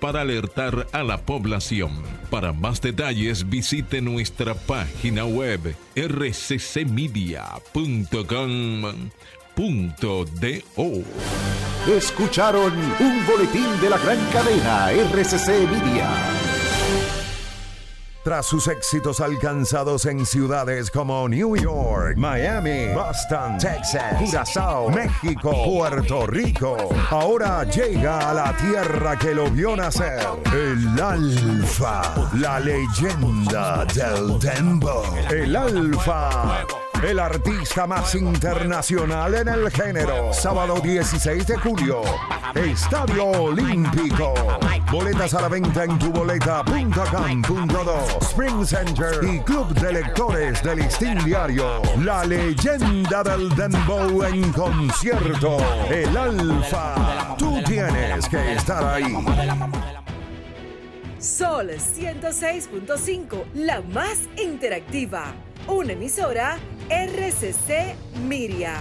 para alertar a la población. Para más detalles visite nuestra página web rccmedia.com.do. Escucharon un boletín de la gran cadena RCC Media. Tras sus éxitos alcanzados en ciudades como New York, Miami, Boston, Texas, Curazao, México, Puerto Rico, ahora llega a la tierra que lo vio nacer, el Alfa, la leyenda del Dembo, el Alfa. El artista más internacional en el género. Sábado 16 de julio. Estadio Olímpico. Boletas a la venta en tuboleta.com.do. Spring Center y Club de Lectores del Listín Diario. La leyenda del Dembow en concierto. El Alfa. Tú tienes que estar ahí. Sol 106.5, la más interactiva. Una emisora RCC Miria.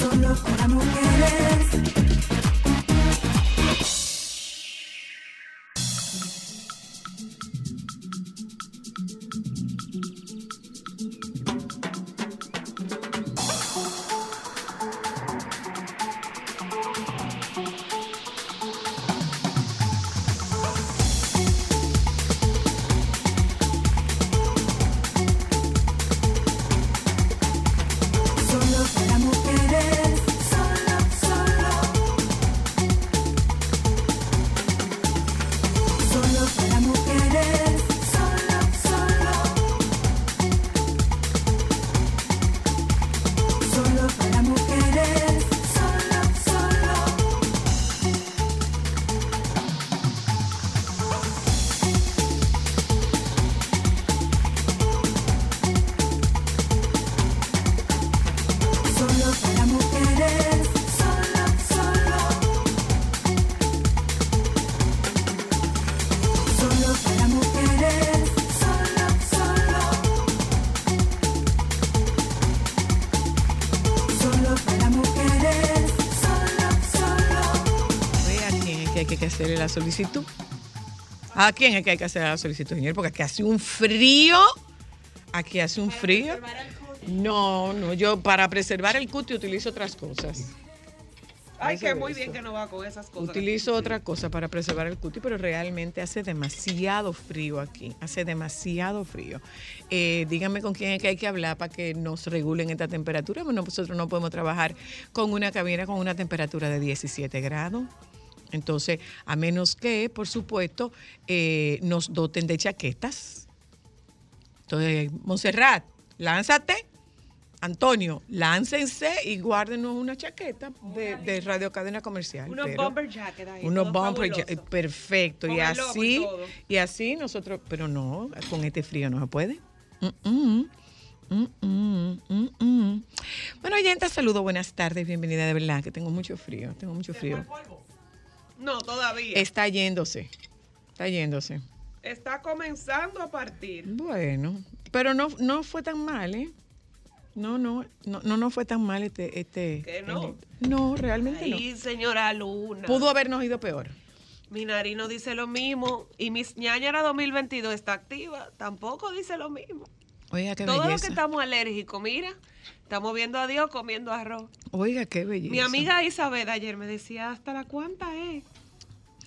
Solo para mujeres. Que hay que hacerle la solicitud. ¿A quién es que hay que hacerle la solicitud, señor? Porque aquí hace un frío. Aquí hace un frío. No, no, yo para preservar el cuti utilizo otras cosas. Ay, que muy bien que no va con esas cosas. Utilizo otra cosa para preservar el cuti, pero realmente hace demasiado frío aquí. Hace demasiado frío. Eh, díganme con quién es que hay que hablar para que nos regulen esta temperatura. Bueno, nosotros no podemos trabajar con una cabina con una temperatura de 17 grados. Entonces, a menos que, por supuesto, eh, nos doten de chaquetas. Entonces, Montserrat, lánzate. Antonio, láncense y guárdenos una chaqueta de, de Radio Cadena Comercial. Unos bomber jacket ahí. unos bumper fabuloso. ja- perfecto. Con y así, y así nosotros, pero no, con este frío no se puede. Mm, mm, mm. Bueno, oyente, saludo, buenas tardes, bienvenida, de verdad, que tengo mucho frío, tengo mucho frío. No, todavía. Está yéndose, está yéndose. Está comenzando a partir. Bueno, pero no, no fue tan mal, ¿eh? No, no, no, no, no fue tan mal este, este. ¿Que no? No, realmente Ay, señora Luna. no. Pudo habernos ido peor. Mi narino dice lo mismo. Y mis ñañara 2022 está activa. Tampoco dice lo mismo. Oiga, qué Todo lo belleza. que estamos alérgicos, mira. Estamos viendo a Dios comiendo arroz. Oiga, qué belleza. Mi amiga Isabel ayer me decía, ¿hasta la cuánta es?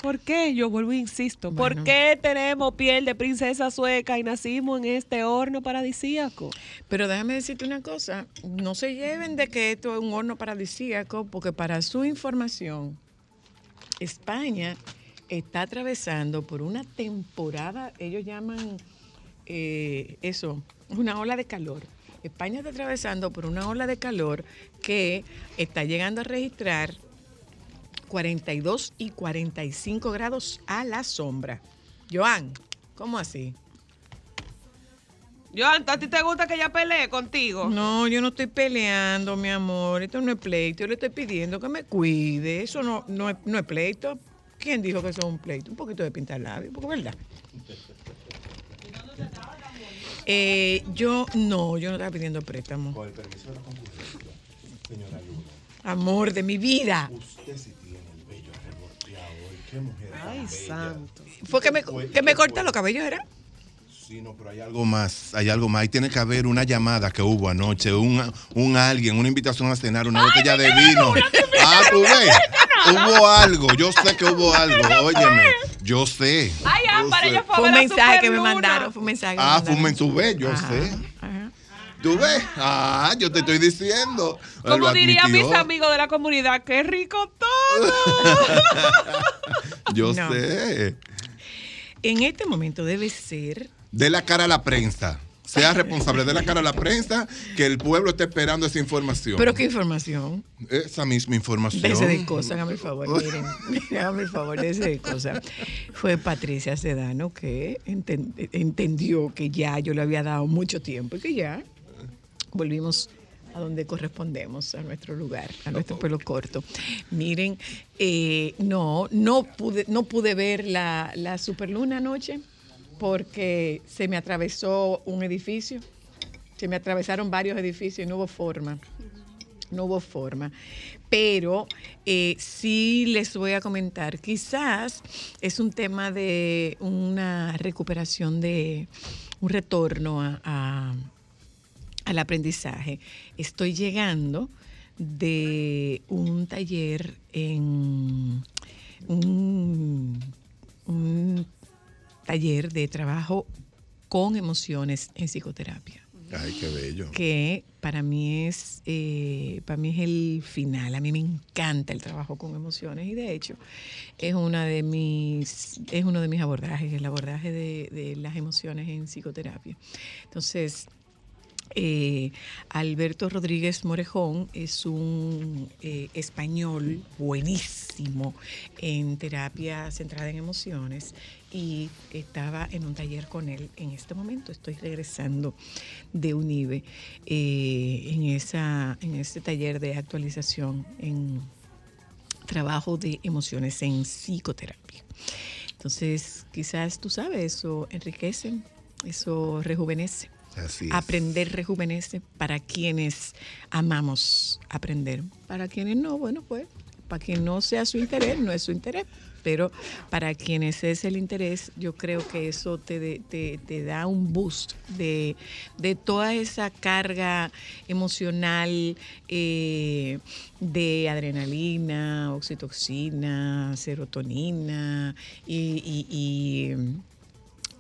¿Por qué? Yo vuelvo e insisto. Bueno. ¿Por qué tenemos piel de princesa sueca y nacimos en este horno paradisíaco? Pero déjame decirte una cosa, no se lleven de que esto es un horno paradisíaco, porque para su información, España está atravesando por una temporada, ellos llaman eh, eso, una ola de calor. España está atravesando por una ola de calor que está llegando a registrar 42 y 45 grados a la sombra. Joan, ¿cómo así? Joan, ¿a ti te gusta que ella pelee contigo? No, yo no estoy peleando, mi amor. Esto no es pleito. Yo le estoy pidiendo que me cuide. Eso no, no, es, no es pleito. ¿Quién dijo que eso es un pleito? Un poquito de pintar labios, porque es verdad. Eh, yo no, yo no estaba pidiendo préstamo. Con el permiso de la concurrencia, señora Luna, Amor de mi vida. usted sí tiene el vello revolteado hoy. Qué mujer Ay, bella. santo. Fue que me, Fue- que me fue- corta los cabellos, ¿era? Sí, no, pero hay algo más, hay algo más. Ahí tiene que haber una llamada que hubo anoche, un, un alguien, una invitación a cenar, una botella de vino. Ah, tú ves, hubo algo, yo sé que hubo algo, óyeme, yo sé. Fue Fue un mensaje que me mandaron, fue un mensaje. Ah, fumen tu ve, yo Ajá, sé. ajá. ¿Tú ves? Ah, yo te estoy diciendo. Como dirían mis amigos de la comunidad, qué rico todo. Yo No. sé. En este momento debe ser De la cara a la prensa. Sea responsable de la cara a la prensa, que el pueblo esté esperando esa información. Pero qué información. Esa misma información. Déjese de cosas, hágame el favor, miren. Hágame el favor, déjese de cosas. Fue Patricia Sedano que enten- entendió que ya yo le había dado mucho tiempo y que ya volvimos a donde correspondemos, a nuestro lugar, a nuestro pelo corto. Miren, eh, no, no pude, no pude ver la, la superluna anoche porque se me atravesó un edificio. Se me atravesaron varios edificios y no hubo forma no hubo forma. Pero eh, sí les voy a comentar, quizás es un tema de una recuperación de un retorno a- al aprendizaje. Estoy llegando de un taller en un taller de trabajo con emociones en psicoterapia Ay, qué bello. que para mí es eh, para mí es el final. A mí me encanta el trabajo con emociones y de hecho es una de mis es uno de mis abordajes, el abordaje de, de las emociones en psicoterapia. Entonces eh, Alberto Rodríguez Morejón es un eh, español buenísimo en terapia centrada en emociones y estaba en un taller con él en este momento. Estoy regresando de UNIBE eh, en, esa, en ese taller de actualización en trabajo de emociones en psicoterapia. Entonces, quizás tú sabes, eso enriquece, eso rejuvenece. Aprender rejuvenece para quienes amamos aprender. Para quienes no, bueno, pues, para quien no sea su interés, no es su interés. Pero para quienes es el interés, yo creo que eso te, te, te da un boost de, de toda esa carga emocional eh, de adrenalina, oxitoxina, serotonina y, y- y,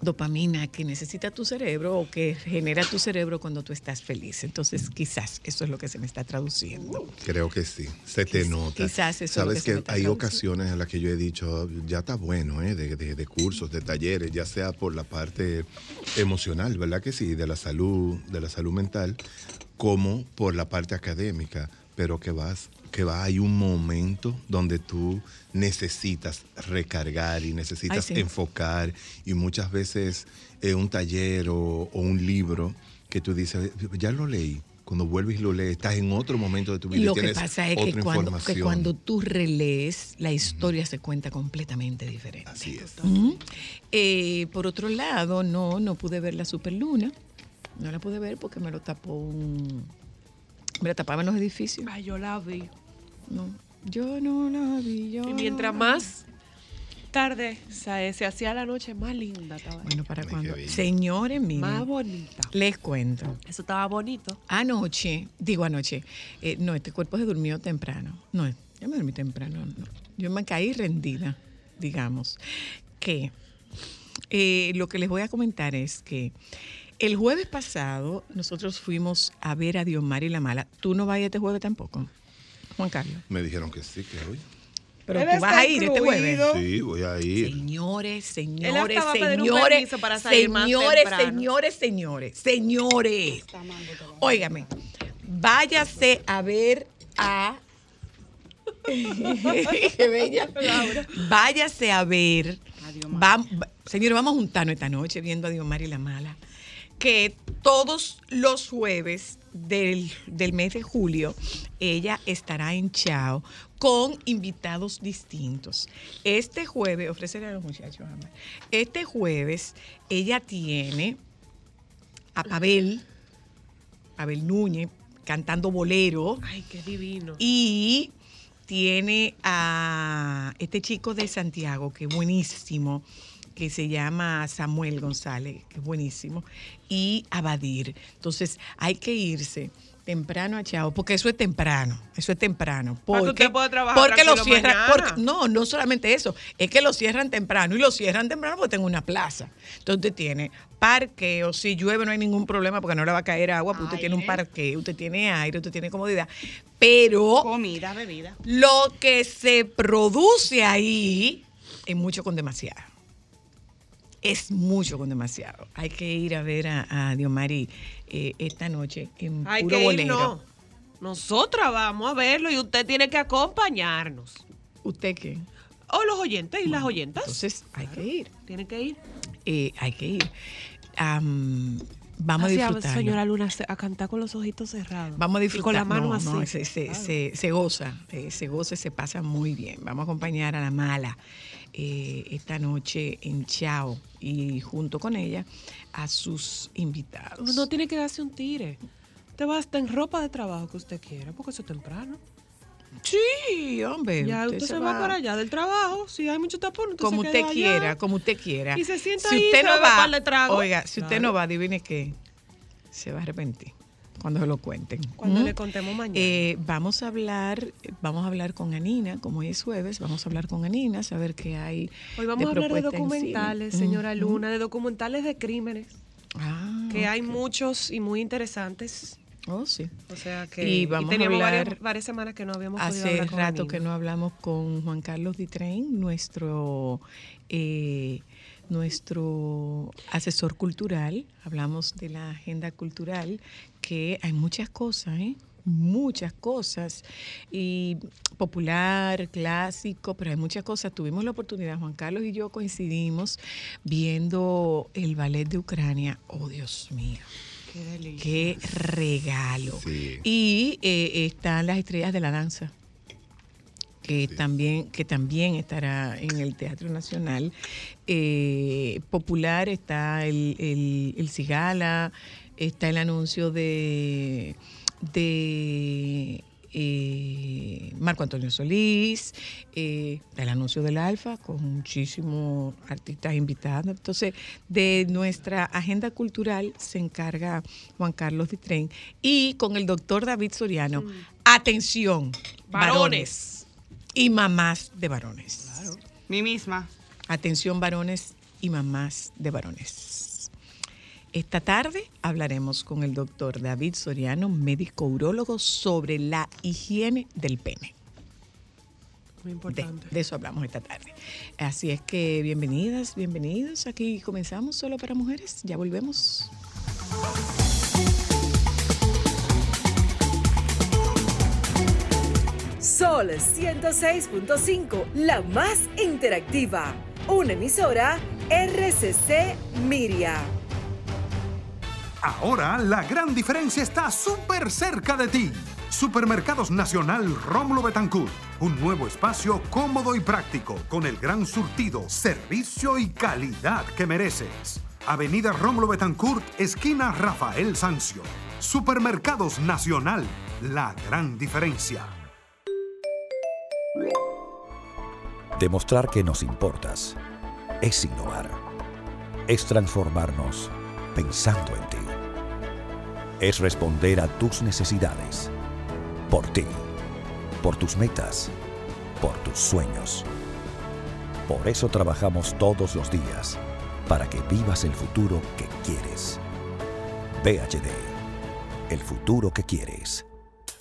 dopamina que necesita tu cerebro o que genera tu cerebro cuando tú estás feliz. Entonces, quizás eso es lo que se me está traduciendo. Creo que sí, se te nota. quizás eso es lo Sabes que se que, me está hay traduciendo. ocasiones en las que yo he dicho, ya está bueno, ¿eh? de, de- de cursos, de talleres, ya sea por la parte emocional, ¿verdad que sí? De la salud, de la salud mental, como por la parte académica, pero que vas que va, hay un momento donde tú necesitas recargar y necesitas Ay, sí. enfocar y muchas veces eh, un taller o, o un libro que tú dices, ya lo leí. Cuando vuelves y lo lees, estás en otro momento de tu vida. y Lo que tienes pasa es que otra cuando, que información. cuando tú relees, la historia se cuenta completamente diferente. Así es. Eh, por otro lado, no, no pude ver la superluna. No la pude ver porque me lo tapó un... Me la tapaban los edificios. Ay, yo la vi. No, yo no la vi. Yo Y mientras no- más tarde se, se hacía la noche, más linda estaba. Bueno, para cuando. Señores, miren, más bonita. les cuento. Eso estaba bonito. Anoche, digo anoche, eh, no, este cuerpo se durmió temprano. No, yo me dormí temprano. no. Yo me caí rendida, digamos. Que eh, lo que les voy a comentar es que el jueves pasado nosotros fuimos a ver a Diomar y la Mala. ¿Tú no vas este jueves tampoco, Juan Carlos? Me dijeron que sí, que hoy. Pero Él tú vas a ir este jueves. Sí, voy a ir. Señores, señores, señores, permiso para salir más señores, señores, señores, señores. Óigame, váyase a ver a. Qué bella. Váyase a ver. Vam- va- señores, vamos a juntarnos esta noche viendo a Diomar y la Mala. Que todos los jueves del, del mes de julio ella estará en Chao con invitados distintos. Este jueves, ofreceré a los muchachos. Este jueves ella tiene a Pavel, Pavel Núñez, cantando bolero. Ay, qué divino. Y tiene a este chico de Santiago, que es buenísimo, que se llama Samuel González, que es buenísimo, y a Badir. Entonces hay que irse temprano a Chao, porque eso es temprano, eso es temprano. Que Porque, usted pueda trabajar porque lo cierran, porque- no, no solamente eso, es que lo cierran temprano y lo cierran temprano porque tengo una plaza. Entonces usted tiene parqueo, si llueve no hay ningún problema porque no le va a caer agua, porque usted tiene un parqueo, usted tiene aire, usted tiene comodidad. Pero Comida, bebida. lo que se produce ahí es mucho con demasiado. Es mucho con demasiado. Hay que ir a ver a, a Diomari eh, esta noche en Hay puro que ir, bolero. no. Nosotras vamos a verlo y usted tiene que acompañarnos. ¿Usted qué? O los oyentes y las oyentas. Entonces hay que ir. Tienen que ir. Eh, hay que ir. Am, vamos Así, a disfrutar. señora Luna, a cantar con los ojitos cerrados. Vamos a Y disfrutar. con la mano No, así. no, se, se- se- se goza, eh, se goza, y se pasa muy bien. Vamos a acompañar a la mala eh, esta noche en Chao y junto con ella a sus invitados. No tiene que darse un tire. Te va hasta en ropa de trabajo que usted quiera, porque eso es temprano. Sí, hombre. Ya usted, se va, para allá del trabajo. Si hay mucho tapón, usted Como se usted allá. quiera, como usted quiera. Y se sienta si ahí, usted no va, tragos. oiga, si usted no va, adivine qué, se va a arrepentir cuando se lo cuenten. Cuando ¿Mm? le contemos mañana. Eh, vamos a hablar, vamos a hablar con Anina, como hoy es jueves, vamos a hablar con Anina, saber qué hay. Hoy vamos a hablar de documentales, señora. Luna, de documentales de crímenes, Ah, que hay muchos y muy interesantes. Oh, sí. O sea que Y vamos a teníamos hablar- varias, varias semanas que no habíamos podido Hace hablar con rato que no hablamos con Juan Carlos Ditrein, nuestro eh, nuestro asesor cultural. Hablamos de la agenda cultural, que hay muchas cosas, ¿eh? muchas cosas y popular, clásico, pero hay muchas cosas. Tuvimos la oportunidad, Juan Carlos y yo coincidimos viendo el ballet de Ucrania. Oh, Dios mío. Qué delicia. Qué regalo. Sí. Y eh, están las estrellas de la danza, que también, que también estará en el Teatro Nacional. Eh, popular está el, el, el Cigala, está el anuncio de, de eh, Marco Antonio Solís, eh, el anuncio del Alfa con muchísimos artistas invitados. Entonces, de nuestra agenda cultural se encarga Juan Carlos Ditren y con el doctor David Soriano. Atención, varones. Varones. y mamás de varones. Mi misma. Atención varones y mamás de varones. Esta tarde hablaremos con el doctor David Soriano, médico urólogo, sobre la higiene del pene. Muy De, importante. de eso hablamos esta tarde. Así es que bienvenidas, bienvenidos. Aquí comenzamos solo para mujeres. Ya volvemos. Sol 106.5, la más interactiva. Una emisora RCC Miria. Ahora la gran diferencia está súper cerca de ti. Supermercados Nacional Rómulo Betancourt. Un nuevo espacio cómodo y práctico con el gran surtido, servicio y calidad que mereces. Avenida Rómulo Betancourt, esquina Rafael Sancio. Supermercados Nacional. La gran diferencia. Demostrar que nos importas es innovar. Es transformarnos pensando en ti. Es responder a tus necesidades. Por ti. Por tus metas. Por tus sueños. Por eso trabajamos todos los días. Para que vivas el futuro que quieres. VHD. El futuro que quieres.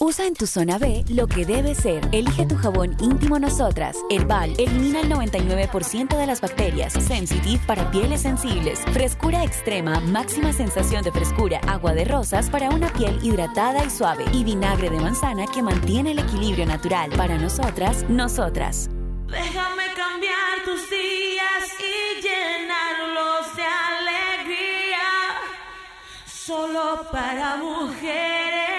Usa en tu zona B lo que debe ser. Elige tu jabón íntimo Nosotras. Herbal elimina el 99% de las bacterias. Sensitive para pieles sensibles. Frescura extrema, máxima sensación de frescura. Agua de rosas para una piel hidratada y suave. Y vinagre de manzana que mantiene el equilibrio natural. Para nosotras, nosotras. Déjame cambiar tus días y llenarlos de alegría. Solo para mujeres.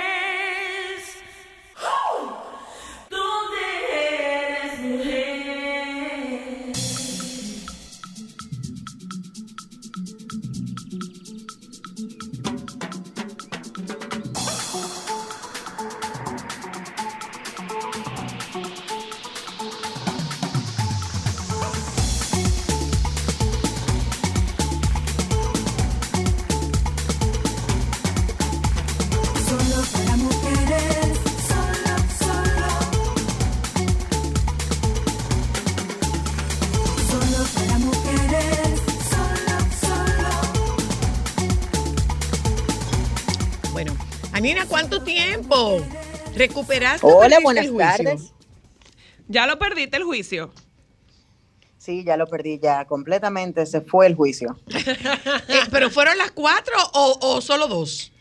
Nina, ¿cuánto tiempo? ¿Recuperaste? Hola, buenas el juicio? tardes. Ya lo perdiste el juicio. Sí, ya lo perdí, ya completamente se fue el juicio. Eh, ¿Pero fueron las cuatro o, o solo dos?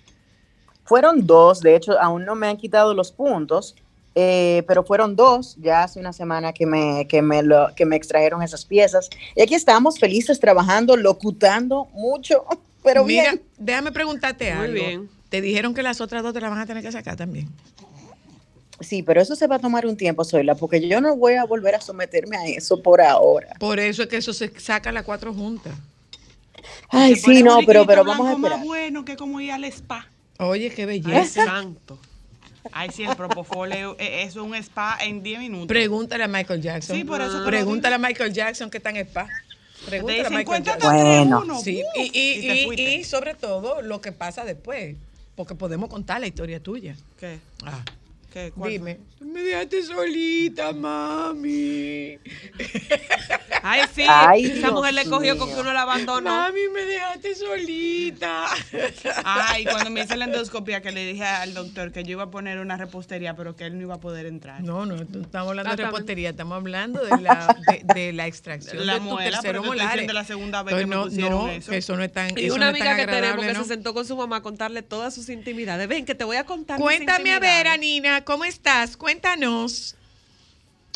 Fueron dos, de hecho, aún no me han quitado los puntos, eh, pero fueron dos, ya hace una semana que me, que, me lo, que me extrajeron esas piezas. Y aquí estamos felices trabajando, locutando mucho, pero Mira, bien. déjame preguntarte Muy algo. bien. Te dijeron que las otras dos te las van a tener que sacar también. Sí, pero eso se va a tomar un tiempo, Zoila, porque yo no voy a volver a someterme a eso por ahora. Por eso es que eso se saca las cuatro juntas. Ay, sí, no, pero, pero vamos a esperar. más bueno que como ir al spa. Oye, qué Ay, belleza. santo. Ay, sí, el Propofol es es un spa en 10 minutos. Pregúntale a Michael Jackson. Sí, por eso Pregúntale a Michael Jackson que está en spa. Pregúntale a Michael "Cuéntate Jackson. Bueno. uno". Sí, y, y- y y sobre todo lo que pasa después. Porque podemos contar la historia tuya. ¿Qué? Ah, ¿Qué? ¿Cuál dime. Tú me dejaste solita, mami. Ay, sí. Ay, esa Dios mujer le cogió con que uno la abandonó. Mami, me dejaste solita. Ay, cuando me hice la endoscopia que le dije al doctor que yo iba a poner una repostería, pero que él no iba a poder entrar. No, no, no estamos hablando de Exactamente. repostería, estamos hablando de la, de, de la extracción La de muela, tercero molar. diciendo la segunda vez que me no, pusieron no, eso. que eso no es tan Y una no amiga que tenemos que se sentó con su mamá a contarle todas sus intimidades. Ven, que te voy a contar. mis Cuéntame a ver, intimidades. ¿Cómo estás? Cuéntanos.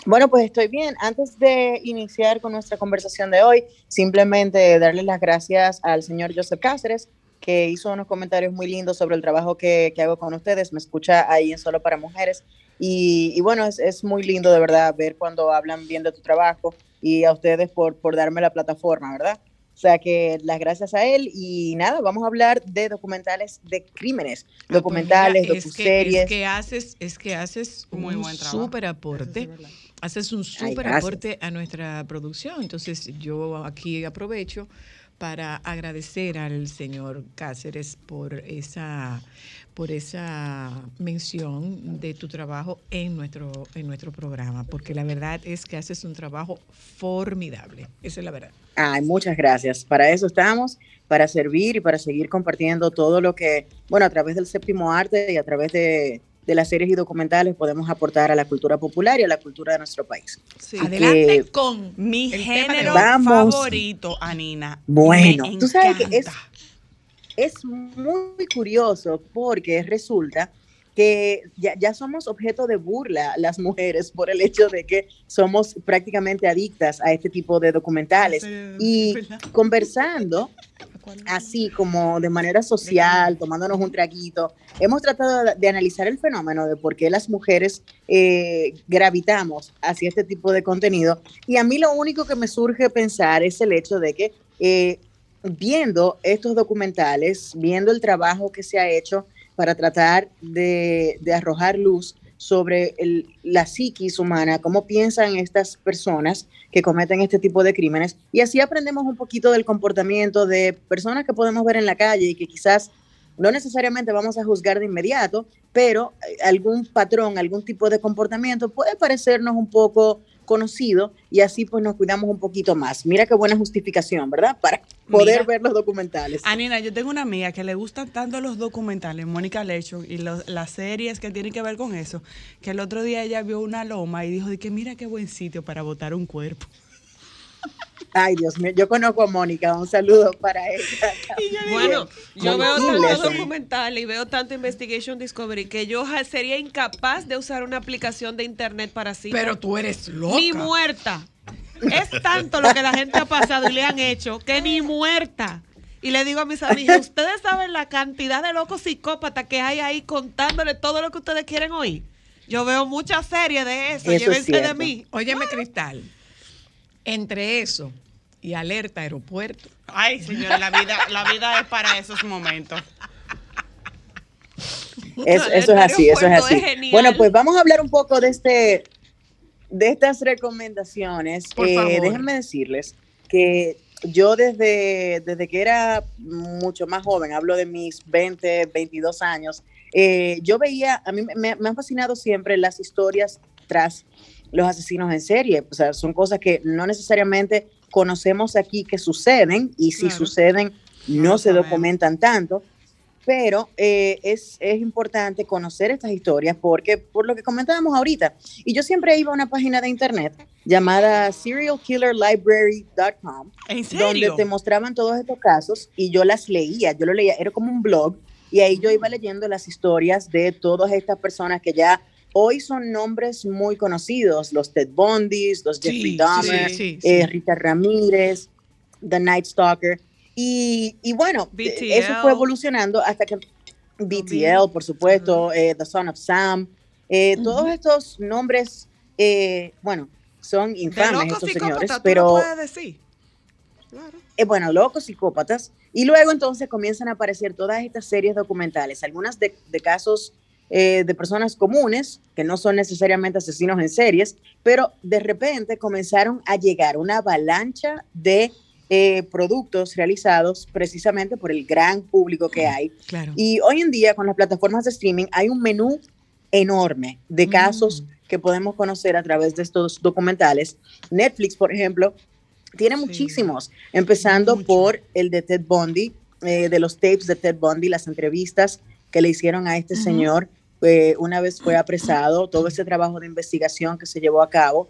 Bueno, pues estoy bien. Antes de iniciar con nuestra conversación de hoy, simplemente darles las gracias al señor Joseph Cáceres, que hizo unos comentarios muy lindos sobre el trabajo que, que hago con ustedes. Me escucha ahí en Solo para Mujeres. Y, y bueno, es, es muy lindo de verdad ver cuando hablan bien de tu trabajo y a ustedes por, por darme la plataforma, ¿verdad? O sea que las gracias a él y nada, vamos a hablar de documentales de crímenes, Ah, pues documentales, mira, es que- docuseries. Es que, haces, es que haces Muy un buen trabajo. súper aporte. Haces un súper aporte a nuestra producción. Entonces, yo aquí aprovecho para agradecer al señor Cáceres por esa por esa mención de tu trabajo en nuestro en nuestro programa, porque la verdad es que haces un trabajo formidable. Esa es la verdad. Ay, muchas gracias. Para eso estamos, para servir y para seguir compartiendo todo lo que, bueno, a través del séptimo arte y a través de, de las series y documentales podemos aportar a la cultura popular y a la cultura de nuestro país. Sí. Adelante que- con Mi género favorito, Anina. Bueno, me tú sabes que es. Es muy curioso porque resulta que ya, ya somos objeto de burla las mujeres por el hecho de que somos prácticamente adictas a este tipo de documentales. Y conversando así como de manera social, tomándonos un traguito, hemos tratado de, de analizar el fenómeno de por qué las mujeres eh, gravitamos hacia este tipo de contenido. Y a mí lo único que me surge pensar es el hecho de que eh, viendo estos documentales, viendo el trabajo que se ha hecho para tratar de, arrojar luz sobre la psiquis humana, cómo piensan estas personas que cometen este tipo de crímenes. Y así aprendemos un poquito del comportamiento de personas que podemos ver en la calle y que quizás no necesariamente vamos a juzgar de inmediato, pero eh, algún patrón, algún tipo de comportamiento puede parecernos un poco conocido y así pues nos cuidamos un poquito más. Mira qué buena justificación, ¿verdad? Para poder Mira. ver los documentales. Anina, yo tengo una amiga que le gustan tanto los documentales, Mónica Lecho, y los- las series que tienen que ver con eso, que el otro día ella vio una loma y dijo de que mira qué buen sitio para botar un cuerpo. Ay, Dios mío, yo conozco a Mónica, un saludo para ella. Bueno, yo veo Tranquila, tanto sí. documental y veo tanto Investigation Discovery que yo sería incapaz de usar una aplicación de internet para sí. Pero tú eres loca. Ni muerta. Es tanto lo que la gente ha pasado y le han hecho que ni muerta. Y le digo a mis amigas, ustedes saben la cantidad de locos psicópatas que hay ahí contándole todo lo que ustedes quieren oír. Yo veo muchas series de eso, Eso es llévense de mí. Óyeme, Cristal, entre eso y alerta aeropuerto, Ay, señora, la vida, la vida es para esos momentos. Eso es así, eso es así. es bueno, pues vamos a hablar un poco de este, de estas recomendaciones. Por Eh, favor. déjenme decirles que yo desde, desde que era mucho más joven, hablo de mis 20, 22 años, eh, yo veía, a mí me, me han fascinado siempre las historias tras los asesinos en serie. O sea, son cosas que no necesariamente conocemos aquí que suceden y si Claro. suceden no lo se documentan tanto. pero eh, es, es importante conocer estas historias porque, por lo que comentábamos ahorita, y yo siempre iba a una página de internet llamada serialkillerlibrary.com, donde te mostraban todos estos casos y yo las leía, yo lo leía, era como un blog, y ahí yo iba leyendo las historias de todas estas personas que ya hoy son nombres muy conocidos, los Ted Bundys, los Jeffrey sí, Dahmer, sí, eh, sí. Rita Ramírez, The Night Stalker. Y, y bueno, eh, BTL. eso fue evolucionando hasta que BTL, por supuesto, eh, The Son of Sam, eh, todos estos nombres, eh, bueno, son infames locos estos señores, pero puedes decir. eh, bueno, locos psicópatas. Y luego entonces comienzan a aparecer todas estas series documentales, algunas de, de casos eh, de personas comunes, que no son necesariamente asesinos en series, pero de repente comenzaron a llegar una avalancha de eh, productos realizados precisamente por el gran público que hay. Claro. Y hoy en día con las plataformas de streaming hay un menú enorme de casos que podemos conocer a través de estos documentales. Netflix, por ejemplo, tiene muchísimos, empezando por el de Ted Bundy, eh, de los tapes de Ted Bundy, las entrevistas que le hicieron a este señor eh, una vez fue apresado, todo ese trabajo de investigación que se llevó a cabo.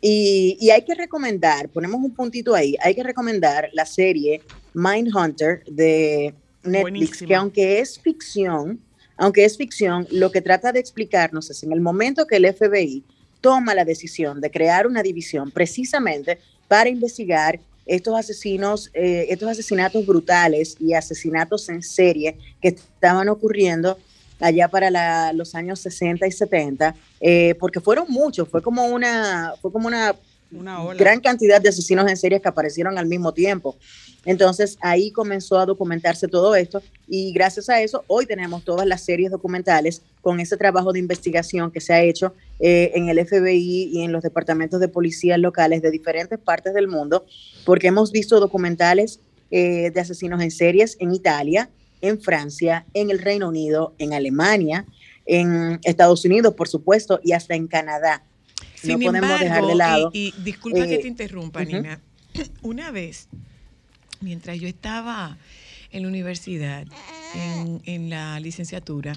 Y, y hay que recomendar, ponemos un puntito ahí, hay que recomendar la serie Mindhunter de Netflix, que aunque es ficción, aunque es ficción, lo que trata de explicarnos es en el momento que el FBI toma la decisión de crear una división precisamente para investigar estos asesinos, eh, estos asesinatos brutales y asesinatos en serie que estaban ocurriendo allá para la- los años 60 y 70, eh, porque fueron muchos, fue como una, fue como una, gran cantidad de asesinos en serie que aparecieron al mismo tiempo. Entonces ahí comenzó a documentarse todo esto y gracias a eso hoy tenemos todas las series documentales con ese trabajo de investigación que se ha hecho eh, en el FBI y en los departamentos de policías locales de diferentes partes del mundo, porque hemos visto documentales eh, de asesinos en series en Italia, en Francia, en el Reino Unido, en Alemania, en Estados Unidos, por supuesto, y hasta en Canadá. Sin no podemos dejar de lado. Y, y disculpa que eh, te interrumpa. Nina. Una vez, mientras yo estaba en la universidad, en, en la licenciatura,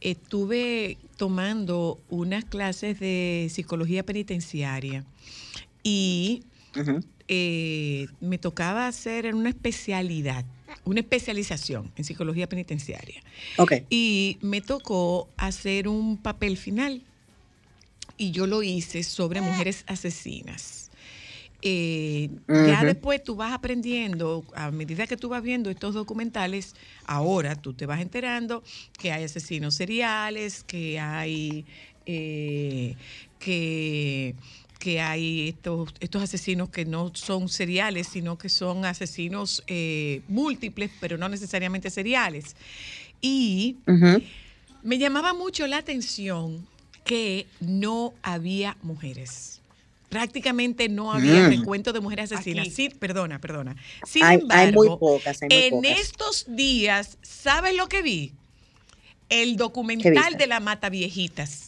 estuve tomando unas clases de psicología penitenciaria y eh, me tocaba hacer una especialidad, una especialización en psicología penitenciaria. Ok. Y me tocó hacer un papel final y yo lo hice sobre mujeres asesinas. Eh, Ya después tú vas aprendiendo, a medida que tú vas viendo estos documentales, ahora tú te vas enterando que hay asesinos seriales, que hay eh, que que hay estos, estos asesinos que no son seriales, sino que son asesinos eh, múltiples, pero no necesariamente seriales. Y me llamaba mucho la atención que no había mujeres. Prácticamente no había Mm. recuento de mujeres asesinas. Sí, perdona, perdona. Sin Hay- hay muy embargo, pocas, hay muy en pocas. estos días, ¿sabes lo que vi? El ¿Qué documental de la Mata Viejitas.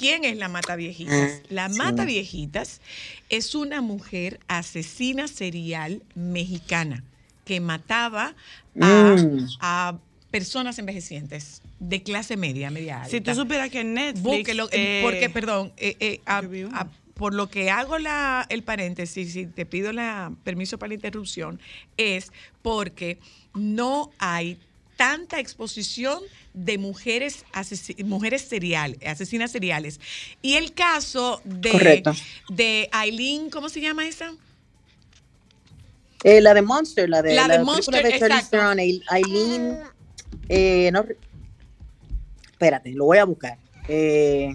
¿Quién es la Mata Viejitas? Ah, La sí. Mata Viejitas es una mujer asesina serial mexicana que mataba a, Mm. a personas envejecientes de clase media, media alta. Si tú supieras que en Netflix. Búsquelo, eh, eh, porque, perdón, eh, eh, a- a- por lo que hago la, el paréntesis, si te pido la permiso para la interrupción, es porque no hay tanta exposición de mujeres mujeres serial, asesinas seriales. Y el caso de, Correcto. de Aileen, ¿cómo se llama esa? Eh, la de Monster, la de La la, de Monster, de exacto. Aileen, eh, no, espérate, lo voy a buscar. Eh,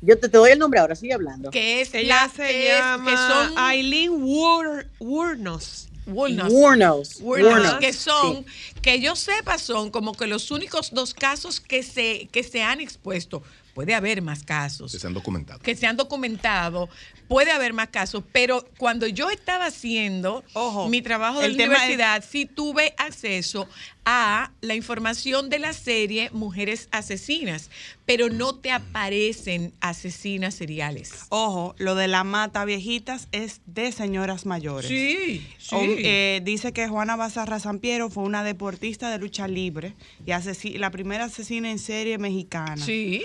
yo te, te doy el nombre ahora, sigue hablando. Que es Ella la se que es- llama que son Aileen Wur- Wurnos. Wurnos, Wurnos, que son, que yo sepa, son como que los únicos dos casos que se, que se han expuesto. Puede haber más casos Que se han documentado. que se han documentado, puede haber más casos, pero cuando yo estaba haciendo mi trabajo de la es- universidad, sí tuve acceso a la información de la serie Mujeres Asesinas, pero no te aparecen asesinas seriales. Ojo, lo de la mata viejitas es de señoras mayores. Sí, sí. O- eh, dice que Juana Bazarra Sampiero fue una deportista de lucha libre y la primera asesina en serie mexicana. Sí.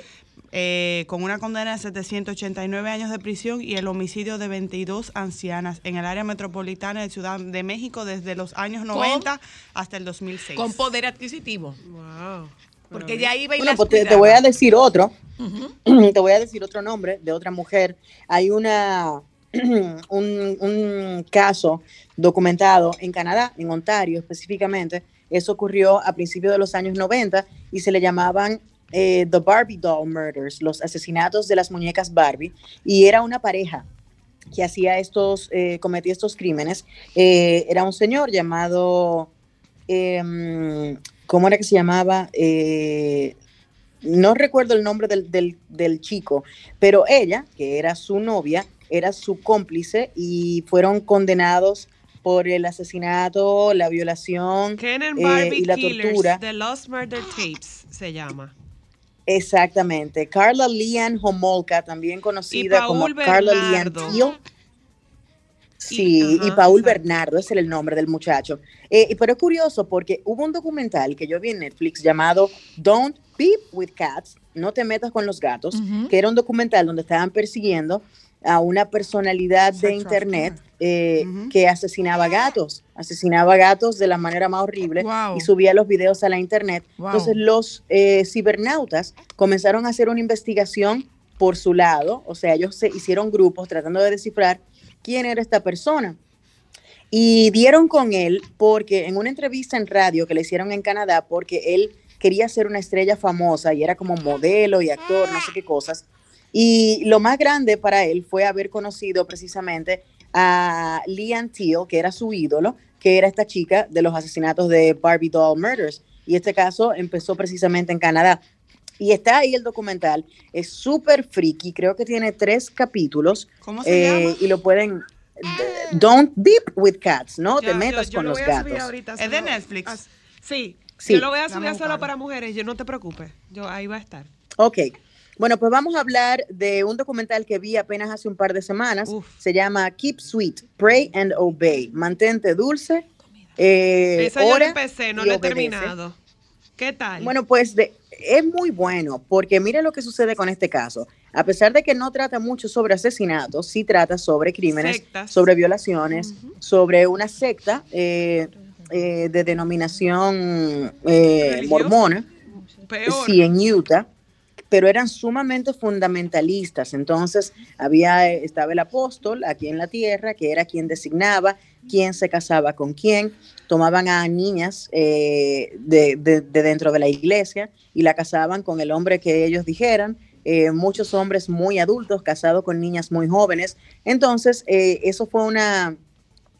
Eh, con una condena de 789 años de prisión y el homicidio de 22 ancianas en el área metropolitana de Ciudad de México desde los años 90 hasta el 2006. Con poder adquisitivo. Porque ya iba y Bueno, las pues te, voy a decir otro. Te voy a decir otro nombre de otra mujer. Hay una un, un caso documentado en Canadá, en Ontario específicamente. Eso ocurrió a principios de los años 90 y se le llamaban eh, The Barbie Doll Murders, los asesinatos de las muñecas Barbie. Y era una pareja que hacía estos, eh, cometía estos crímenes. Eh, era un señor llamado, em, ¿cómo era que se llamaba? No recuerdo el nombre del, del- del chico, pero ella, que era su novia, era su cómplice y fueron condenados por el asesinato, la violación eh, y la tortura. The Lost Murder Tapes se llama. Exactamente. Carla Lian Homolka, también conocida como Carla Lian. Teal. Sí, y, Paul Bernardo, ese era el nombre del muchacho. Eh, pero es curioso porque hubo un documental que yo vi en Netflix llamado Don't Beep with Cats, no te metas con los gatos, que era un documental donde estaban persiguiendo a una personalidad de internet eh, que asesinaba gatos, asesinaba gatos de la manera más horrible y subía los videos a la internet. Wow. Entonces los eh, cibernautas comenzaron a hacer una investigación por su lado, o sea, ellos se hicieron grupos tratando de descifrar quién era esta persona. Y dieron con él porque en una entrevista en radio que le hicieron en Canadá, porque él quería ser una estrella famosa y era como modelo y actor, no sé qué cosas. Y lo más grande para él fue haber conocido precisamente a Leanne Teal, que era su ídolo, que era esta chica de los asesinatos de Barbie Doll Murders. Y este caso empezó precisamente en Canadá. Y está ahí el documental, es súper friki, creo que tiene tres capítulos. ¿Cómo se llama? Y lo pueden... Don't beep with cats, no Ya, te metas yo- yo con lo los voy a subir gatos. ahorita ¿Es de Netflix? Ah, Sí, Sí. yo lo voy a subir solo para mujeres, yo no te preocupes, yo ahí va a estar. Ok. Bueno, pues vamos a hablar de un documental que vi apenas hace un par de semanas. Se llama Keep Sweet, Pray and Obey. Mantente dulce. eh, Eso yo empecé, no lo he terminado. ¿Qué tal? Bueno, pues de- es muy bueno, porque mire lo que sucede con este caso. A pesar de que no trata mucho sobre asesinatos, sí trata sobre crímenes, Sectas. sobre violaciones, sobre una secta eh, eh, de denominación eh, mormona. Peor. Sí, en Utah, pero eran sumamente fundamentalistas. Entonces, había, eh, estaba el apóstol aquí en la tierra, que era quien designaba quién se casaba con quién. Tomaban a niñas eh, de, de- de dentro de la iglesia y la casaban con el hombre que ellos dijeran. Eh, muchos hombres muy adultos casados con niñas muy jóvenes. Entonces, eso fue una,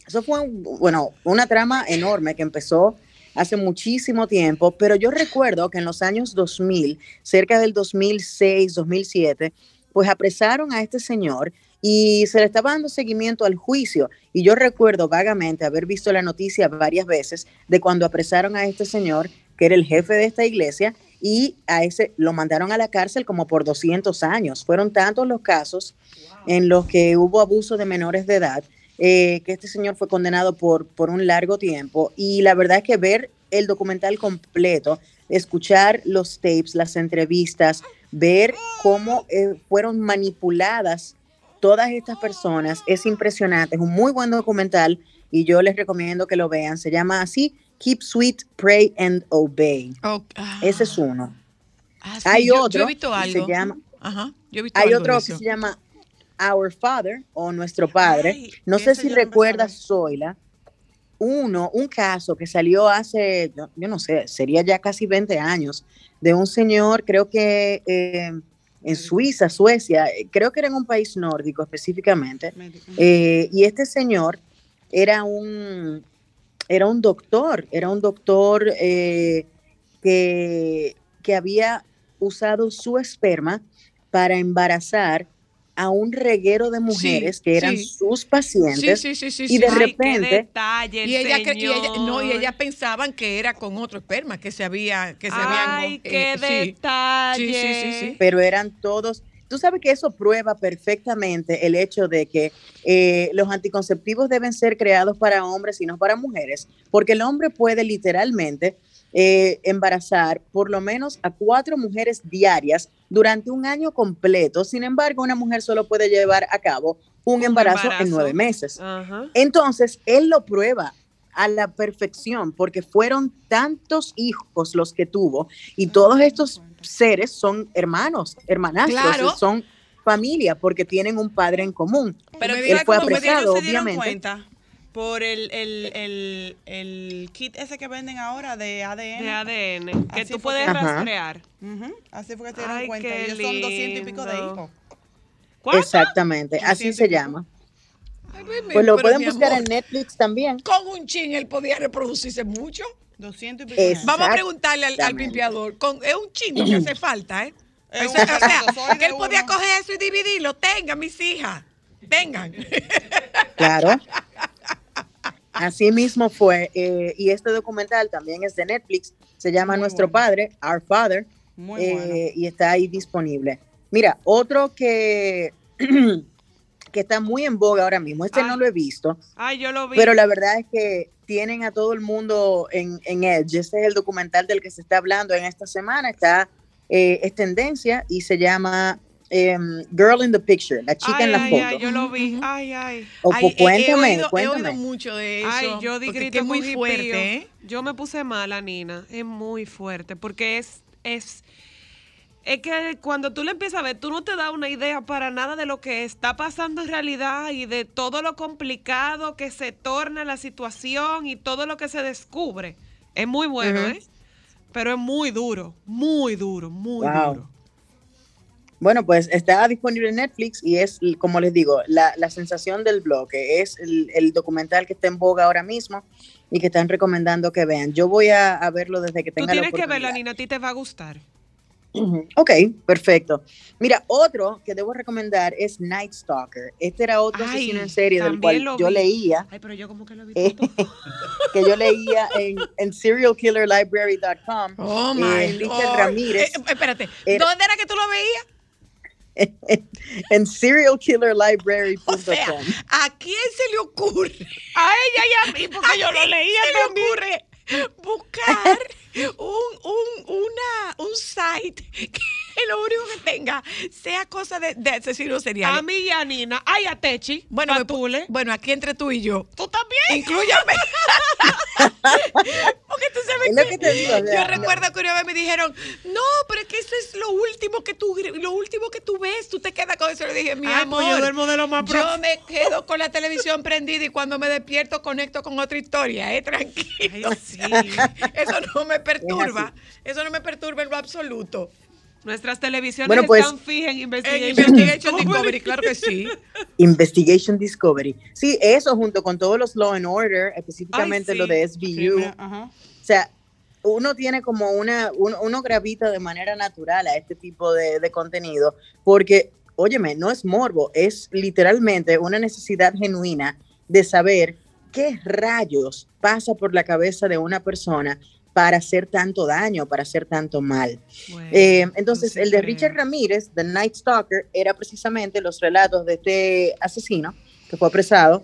eso fue, bueno, una trama enorme que empezó hace muchísimo tiempo, pero yo recuerdo que en los años 2000, cerca del 2006, 2007, pues apresaron a este señor y se le estaba dando seguimiento al juicio. Y yo recuerdo vagamente haber visto la noticia varias veces de cuando apresaron a este señor, que era el jefe de esta iglesia, y a ese lo mandaron a la cárcel como por 200 años. Fueron tantos los casos en los que hubo abuso de menores de edad eh, que este señor fue condenado por, por un largo tiempo. Y la verdad es que ver el documental completo, escuchar los tapes, las entrevistas, ver cómo eh, fueron manipuladas todas estas personas es impresionante. Es un muy buen documental y yo les recomiendo que lo vean. Se llama así, Keep Sweet, Pray and Obey. Ese es uno. Ah, sí, Hay yo- yo otro he visto que se llama- Ajá, yo he visto Hay algo otro que se llama Our Father o Nuestro Padre. no sé si recuerdas, Zoila, uno, un caso que salió hace, yo, yo no sé, sería ya casi 20 años, de un señor, creo que eh, en Suiza, Suecia, eh, creo que era en un país nórdico específicamente, eh, y este señor era un, era un doctor, era un doctor eh, que, que había usado su esperma para embarazar a un reguero de mujeres que eran sí. sus pacientes Sí, sí, sí, sí, y sí. de Ay, qué repente detalle, y ella, y ella- no y ellas pensaban que era con otro esperma que se había que se Ay, habían qué eh, sí. detalle. Sí, sí, sí, sí. pero eran todos. Tú sabes que eso prueba perfectamente el hecho de que eh, los anticonceptivos deben ser creados para hombres y no para mujeres, porque el hombre puede literalmente eh, embarazar por lo menos a cuatro mujeres diarias durante un año completo. Sin embargo, una mujer solo puede llevar a cabo un, embarazo, en nueve meses. Entonces, él lo prueba a la perfección porque fueron tantos hijos los que tuvo y todos estos seres son hermanos, hermanastros, Claro. son familia porque tienen un padre en común. Pero él ¿sabes fue apresado, se dieron obviamente. cuenta? Por el, el, el, el kit ese que venden ahora de ADN. De ADN, que Así tú puedes que- rastrear. Así fue que se dieron Ay, cuenta. Ellos son 200 y pico de hijos. Exactamente, así se llama. Pues lo pero pueden buscar amor, en Netflix también. Con un chin él podía reproducirse mucho. 200 y pico de Vamos a preguntarle al, al pimpeador. Con, es un chin que hace falta, ¿eh? Es O sea, o sea, espermatozoide que él uno. podía coger eso y dividirlo. Tengan, mis hijas. Tengan. Claro. Así mismo fue. eh, y este documental también es de Netflix. Se llama Muy Nuestro bueno. Padre, Our Father. Muy eh, bueno. Y está ahí disponible. Mira, otro que, que está muy en boga ahora mismo. Este no lo he visto. Ay, yo lo vi. Pero la verdad es que tienen a todo el mundo en, en Edge. Este es el documental del que se está hablando en esta semana. Está, eh, es tendencia y se llama em, Girl in the Picture, la chica ay, en la ay, foto. ay, yo lo vi. Ay, ay. O, Ay, pues, he- he cuéntame, oído- he cuéntame. oído mucho de eso. Ay, yo di porque grito es muy fuerte, jipío. ¿eh? Yo me puse mala, Nina. Es muy fuerte. Porque es, es, es que cuando tú le empiezas a ver, tú no te das una idea para nada de lo que está pasando en realidad y de todo lo complicado que se torna la situación y todo lo que se descubre. Es muy bueno, Ujú. ¿eh? Pero es muy duro, muy duro, muy Wow. duro. Bueno, pues está disponible en Netflix y es, como les digo, la, la sensación del bloque. Es el, el documental que está en boga ahora mismo y que están recomendando que vean. Yo voy a, a verlo desde que Tú tenga la tienes que verla, Nina, a ti te va a gustar. Ok, perfecto. Mira, otro que debo recomendar es Night Stalker. Este era otro Ay, asesino en serie del cual yo vi. leía, Ay, pero yo como que lo vi eh, que yo leía en, en serialkillerlibrary.com. Oh, Eh, my Lord. Ramírez. Eh, espérate, Era- ¿dónde era que tú lo veías? en serialkillerlibrary.com. O sea, ¿a quién se le ocurre? A ella y a mí, porque yo lo leía se le también. ocurre buscar un, un, una, un site que lo único que tenga sea cosa de, de asesinos seriales? A mí y a Nina. Ay, a Techi. Bueno, me pu- Patule. bueno, aquí entre tú y yo. Tú también. Inclúyame. Porque tú sabes que te digo, yo recuerdo que una vez me dijeron, no, pero es que eso es lo último que tú lo último que tú ves, tú te quedas con eso. Le dije, mi Ay, amor, pues yo duermo de lo más yo me quedo con la televisión prendida y cuando me despierto conecto con otra historia, eh, tranquilo. Ay, sí. Eso no me perturba, eso no me perturba en lo absoluto. Nuestras televisiones Bueno, pues- están fijas en En Investigation, Investigation Discovery, claro que sí. Investigation Discovery. Sí, eso junto con todos los Law and Order, específicamente Ay, lo de ajá. O sea, uno tiene como una, uno, uno gravita de manera natural a este tipo de, de contenido, porque, óyeme, no es morbo, es literalmente una necesidad genuina de saber qué rayos pasa por la cabeza de una persona para hacer tanto daño, para hacer tanto mal. Bueno, Eh, entonces, sí el de. Richard Ramírez, The Night Stalker, era precisamente los relatos de este asesino que fue apresado.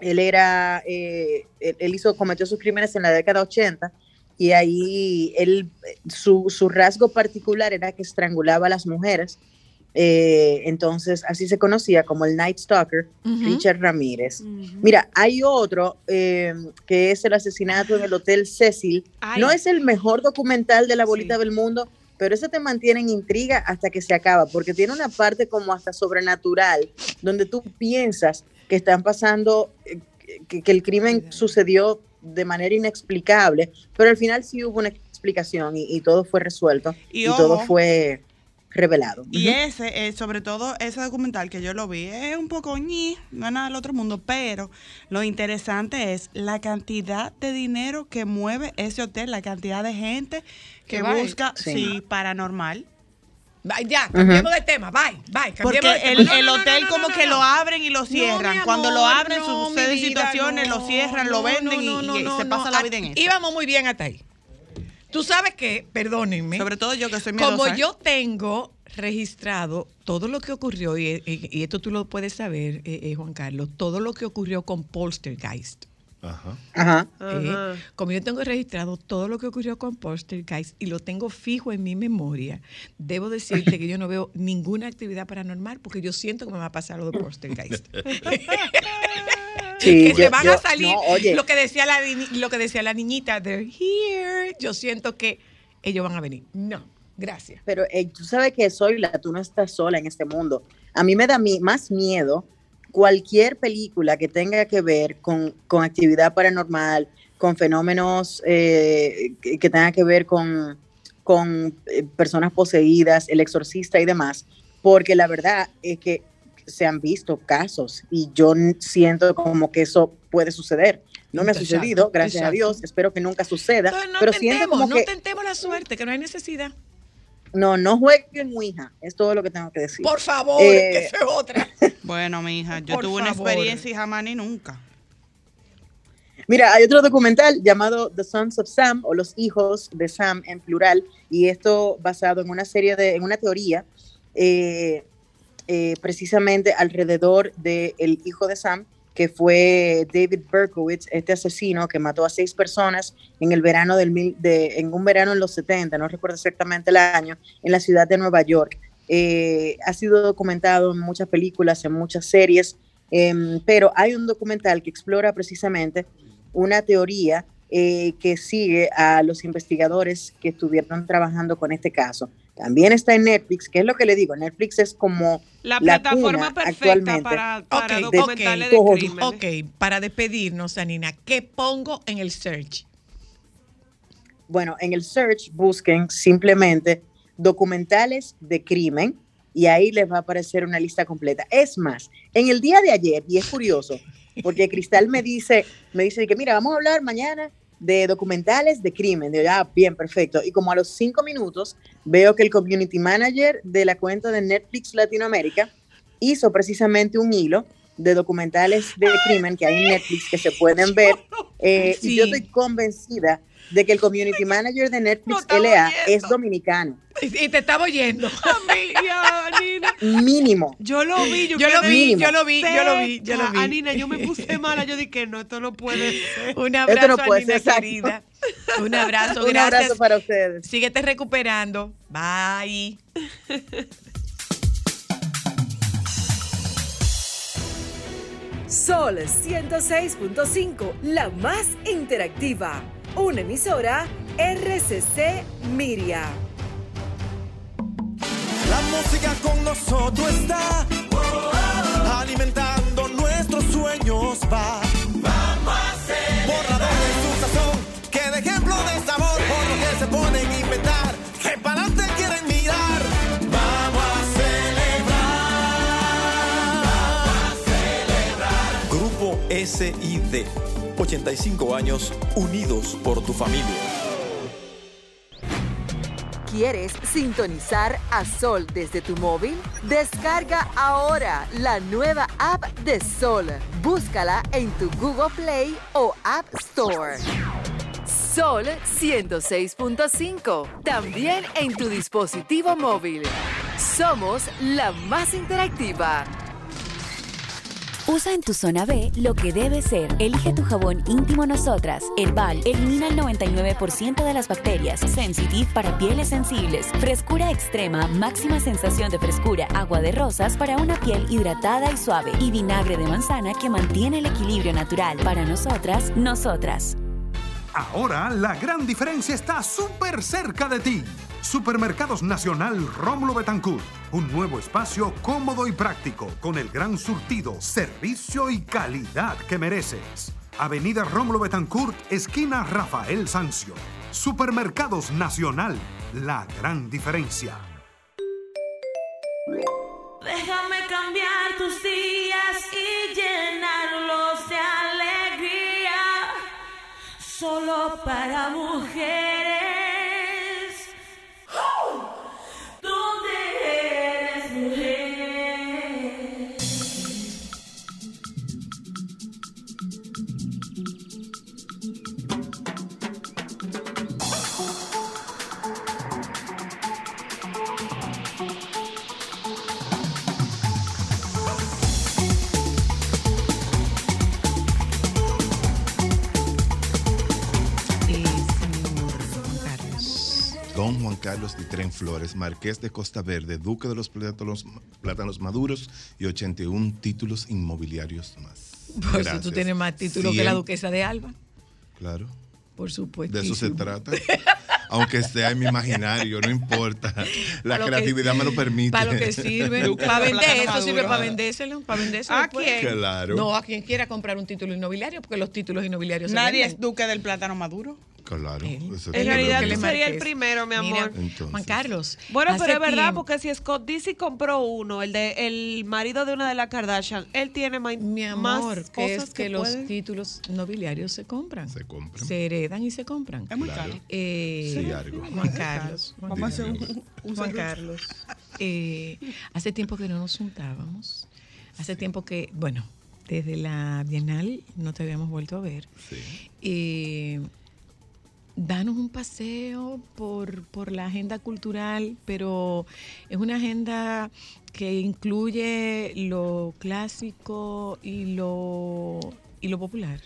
Él era, eh, él, él hizo, cometió sus crímenes en la década 80 y ahí él, su, su rasgo particular era que estrangulaba a las mujeres. Eh, entonces, así se conocía como el Night Stalker, Ujú. Richard Ramírez. Mira, hay otro eh, que es el asesinato en el Hotel Cecil. Ay. No es el mejor documental de la bolita Sí. del mundo, pero ese te mantiene en intriga hasta que se acaba, porque tiene una parte como hasta sobrenatural, donde tú piensas que están pasando, eh, que, que el crimen sucedió de manera inexplicable, pero al final sí hubo una explicación y, y todo fue resuelto Y y, todo fue revelado. Y ese, eh, sobre todo ese documental que yo lo vi, es un poco ñi, no es nada del otro mundo, pero lo interesante es la cantidad de dinero que mueve ese hotel, la cantidad de gente que busca, Sí. sí. paranormal, Bye, ya, cambiemos de tema. Bye, bye. Porque de el, tema. El no, no, hotel no, como no, que no. lo abren y lo cierran. Cuando lo abren no, suceden vida, situaciones, no, lo cierran, lo venden no, y- no, y, no, se no. pasa la vida en eso. Íbamos muy bien hasta ahí. Tú sabes que, perdónenme. Sobre todo yo que soy Como miedosa, ¿eh? yo tengo registrado todo lo que ocurrió, y, y- y esto tú lo puedes saber, eh, eh, Juan Carlos, todo lo que ocurrió con Poltergeist. Ajá. Ajá. Eh, como yo tengo registrado todo lo que ocurrió con Poltergeist y lo tengo fijo en mi memoria, debo decirte que yo no veo ninguna actividad paranormal porque yo siento que me va a pasar lo de Poltergeist. Sí, que yo- se van yo- a salir no, oye. lo que decía la lo que decía la niñita they're here yo siento que ellos van a venir no gracias Pero eh, tú sabes que soy la, tú no estás sola en este mundo. A mí me da mi, más miedo cualquier película que tenga que ver con, con actividad paranormal, con fenómenos eh, que, que tenga que ver con, con eh, personas poseídas, el exorcista y demás, porque la verdad es que se han visto casos y yo siento como que eso puede suceder. No me ha Exacto, sucedido, gracias a. Dios, espero que nunca suceda, Entonces, no pero siento tentemos como no que tentemos la suerte que no hay necesidad no, no jueguen Ouija, es todo lo que tengo que decir. por favor Eh, que eso es otra Bueno, mi hija, yo Por tuve una experiencia y jamás ni nunca. Mira, hay otro documental llamado The Sons of Sam o Los Hijos de Sam en plural y esto basado en una serie de, en una teoría eh, eh, precisamente alrededor del el hijo de Sam que fue David Berkowitz, este asesino que mató a seis personas en el verano del mil, de, en un verano en los 70, no recuerdo exactamente el año, en la ciudad de Nueva York. Eh, ha sido documentado en muchas películas, en muchas series, em, pero hay un documental que explora precisamente una teoría eh, que sigue a los investigadores que estuvieron trabajando con este caso. También está en Netflix, que es lo que le digo, Netflix es como La la plataforma perfecta actualmente. para, documentales ok. de crímenes. ok para despedirnos Anina ¿qué pongo en el search? Bueno, en el search busquen simplemente documentales de crimen y ahí les va a aparecer una lista completa. Es más, en el día de ayer, y es curioso, porque Cristal me dice, me dice que mira, vamos a hablar mañana de documentales de crimen. Digo, ah, bien, perfecto. Y como a los cinco minutos veo que el community manager de la cuenta de Netflix Latinoamérica hizo precisamente un hilo de documentales de crimen que hay en Netflix que se pueden ver. eh, Y yo estoy convencida de que el community manager de Netflix estamos LA es dominicano, y, y te estaba oyendo. Amiga, Anina. mínimo. Yo lo vi, yo, Yo lo vi, yo lo vi, yo lo vi, yo lo vi. Anina, yo me puse mala, yo dije, no, esto no puede ser. un Esto abrazo no puede Anina ser, querida. Un abrazo Un gracias. abrazo para ustedes. síguete recuperando. Bye Sol 106.5, la más interactiva. Una emisora RCC Miria. La música con nosotros está alimentando nuestros sueños. Va. Vamos a hacer borrador de su sazón, que de ejemplo de sabor por lo que se ponen a SID. 85 años unidos por tu familia. ¿Quieres sintonizar a Sol desde tu móvil? Descarga ahora la nueva app de Sol. Búscala en tu Google Play o App Store. Sol 106.5. También en tu dispositivo móvil. Somos la más interactiva. Usa en tu zona B lo que debe ser. Elige tu jabón íntimo Nosotras. Herbal elimina el 99% de las bacterias. Sensitive para pieles sensibles. Frescura extrema, máxima sensación de frescura. Agua de rosas para una piel hidratada y suave. Y vinagre de manzana que mantiene el equilibrio natural. Para nosotras, nosotras. Ahora la gran diferencia está súper cerca de ti. Supermercados Nacional Rómulo Betancourt. Un nuevo espacio cómodo y práctico con el gran surtido, servicio y calidad que mereces. Avenida Rómulo Betancourt, esquina Rafael Sancio. Supermercados Nacional. La gran diferencia. Déjame cambiar tus días y llenarlos de alegría. Solo para mujeres. Carlos de Tren Flores, Marqués de Costa Verde, Duque de los Plátanos, Plátanos Maduros y 81 títulos inmobiliarios más. Por eso tú tienes más títulos que la duquesa de Alba. Claro. Por supuesto. De eso se trata. Aunque sea en mi imaginario, no importa. La que- creatividad me lo permite. Para lo que sirve. Para de vender, esto sirve para vendérselo. Para vendérselo ¿A después. quién? Claro. No, a quien quiera comprar un título inmobiliario, porque los títulos inmobiliarios Nadie es duque del plátano maduro. Claro. En realidad tú serías el primero, mi amor. Mira, Entonces. Juan Carlos. Bueno, pero es verdad, tiempo- porque si Scott Dizzy compró uno, el de el marido de una de las Kardashian, él tiene ma- Mi más amor, que cosas es que, que, los puede. títulos nobiliarios se compran. Se compran. Se heredan y se compran. Es muy Claro. caro. Eh, Sí, algo. Juan Carlos. Juan Vamos a hacer Díganos. un, un Juan. Carlos. eh, hace tiempo que no nos juntábamos. Hace tiempo que, bueno, desde la Bienal no te habíamos vuelto a ver. Sí. Eh, danos un paseo por, por la agenda cultural, pero es una agenda que incluye lo clásico y lo, y lo popular.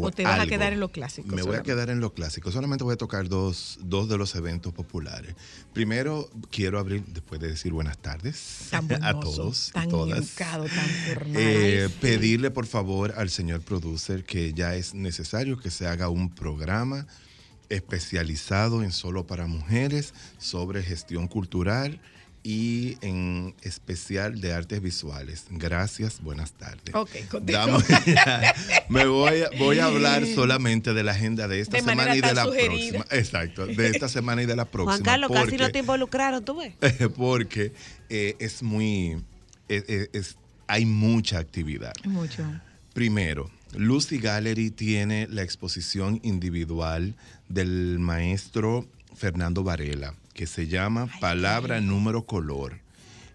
¿O te vas a quedar en lo clásico Me voy a quedar en lo clásico. Solamente voy a tocar dos, dos de los eventos populares. Primero, quiero abrir, después de decir buenas tardes Tan a todos tan todas. educado, tan formal. Eh, Ay, sí. pedirle por favor al señor producer que ya es necesario que se haga un programa especializado en solo para mujeres sobre gestión cultural y en especial de artes visuales. Gracias, buenas tardes. Ok. Damos- me voy a, voy a hablar solamente de la agenda de esta De semana y de la sugerida. próxima. Exacto, de esta semana y de la próxima. Juan Carlos, casi no te involucraron, tú ves. porque eh, es muy, es- es- es- hay mucha actividad. Mucho. Primero, Lucy Gallery tiene la exposición individual del maestro Fernando Varela, que se llama Palabra, Número, Color.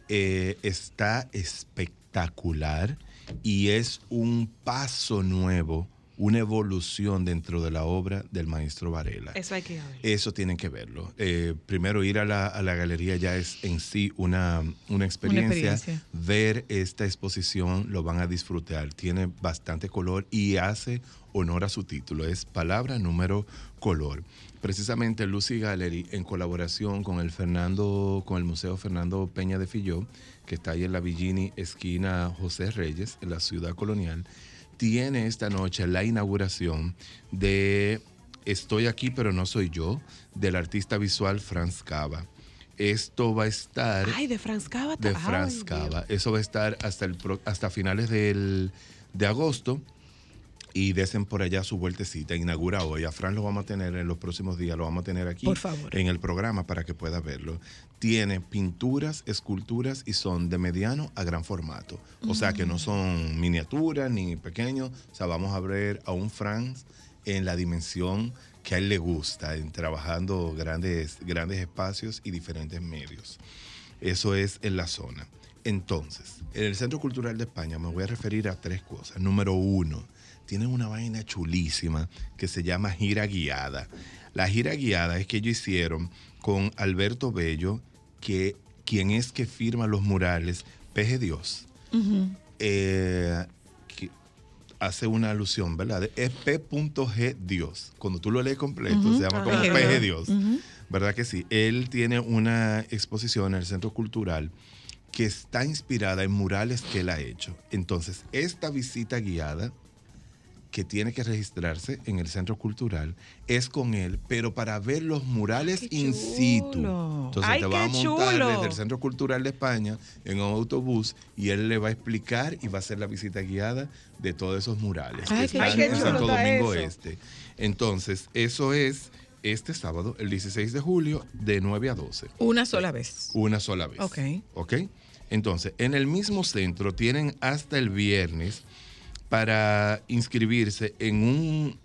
Eh, está espectacular y es un paso nuevo, una evolución dentro de la obra del maestro Varela. Eso hay que ver. Eso tienen que verlo. Eh, primero, ir a la, a la galería ya es en sí una, una experiencia. experiencia. Ver esta exposición lo van a disfrutar. Tiene bastante color y hace honor a su título. Es Palabra Número Color. Precisamente Lucy Gallery, en colaboración con el Fernando, con el Museo Fernando Peña de Filló, que está ahí en la Villini, esquina José Reyes, en la ciudad colonial, tiene esta noche la inauguración de Estoy aquí pero no soy yo, del artista visual Franz Cava. Esto va a estar Ay, de Franz Cava. de Franz. Cava. Eso va a estar hasta, el, hasta finales del, de agosto y desen por allá su vueltecita. Inaugura hoy. A Fran lo vamos a tener en los próximos días, lo vamos a tener aquí Por favor. en el programa para que pueda verlo. Tiene pinturas, esculturas y son de mediano a gran formato. O sea que no Mm. son miniaturas ni pequeños. O sea, vamos a ver a un Franz en la dimensión que a él le gusta, en trabajando grandes, grandes espacios y diferentes medios. Eso es en la zona. Entonces, en el Centro Cultural de España me voy a referir a tres cosas. Número uno, tienen una vaina chulísima que se llama gira guiada. La gira guiada es que ellos hicieron con Alberto Bello, que quien es que firma los murales, Peje Dios. Eh, que hace una alusión, ¿verdad? Es P.G. Dios. Cuando tú lo lees completo, se llama como Peje Peje Dios. ¿Verdad que sí? Él tiene una exposición en el Centro Cultural que está inspirada en murales que él ha hecho. Entonces, esta visita guiada que tiene que registrarse en el Centro Cultural es con él, pero para ver los murales in situ. Entonces Ay, te va a montar chulo. desde el Centro Cultural de España en un autobús y él le va a explicar y va a hacer la visita guiada de todos esos murales Ay, que qué están chulo en Santo Domingo eso. Este. Entonces, eso es este sábado, el 16 de julio, de 9 a 12. Una sola vez. Una sola vez. Ok. ¿Ok? Entonces, en el mismo centro tienen hasta el viernes para inscribirse en un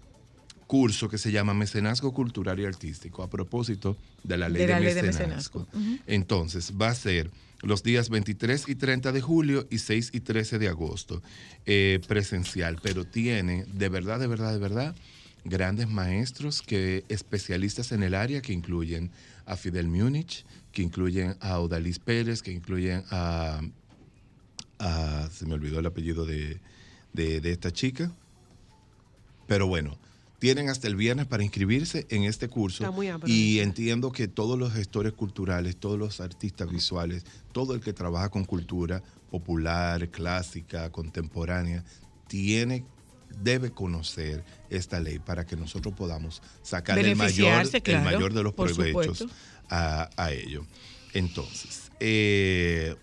curso que se llama Mecenazgo Cultural y Artístico, a propósito de la ley De mecenazgo. Entonces, va a ser los días 23 y 30 de julio y 6 y 13 de agosto, eh, presencial, pero tiene, de verdad, de verdad, de verdad, grandes maestros que especialistas en el área que incluyen a Fidel Múnich, que incluyen a Odalis Pérez, que incluyen a, a- se me olvidó el apellido de, de- de esta chica, pero bueno, Tienen hasta el viernes para inscribirse en este curso. Está muy y entiendo que todos los gestores culturales, todos los artistas visuales, todo el que trabaja con cultura popular, clásica, contemporánea, tiene debe conocer esta ley para que nosotros podamos sacar el mayor, el mayor de los provechos a, a ello. Entonces, eh,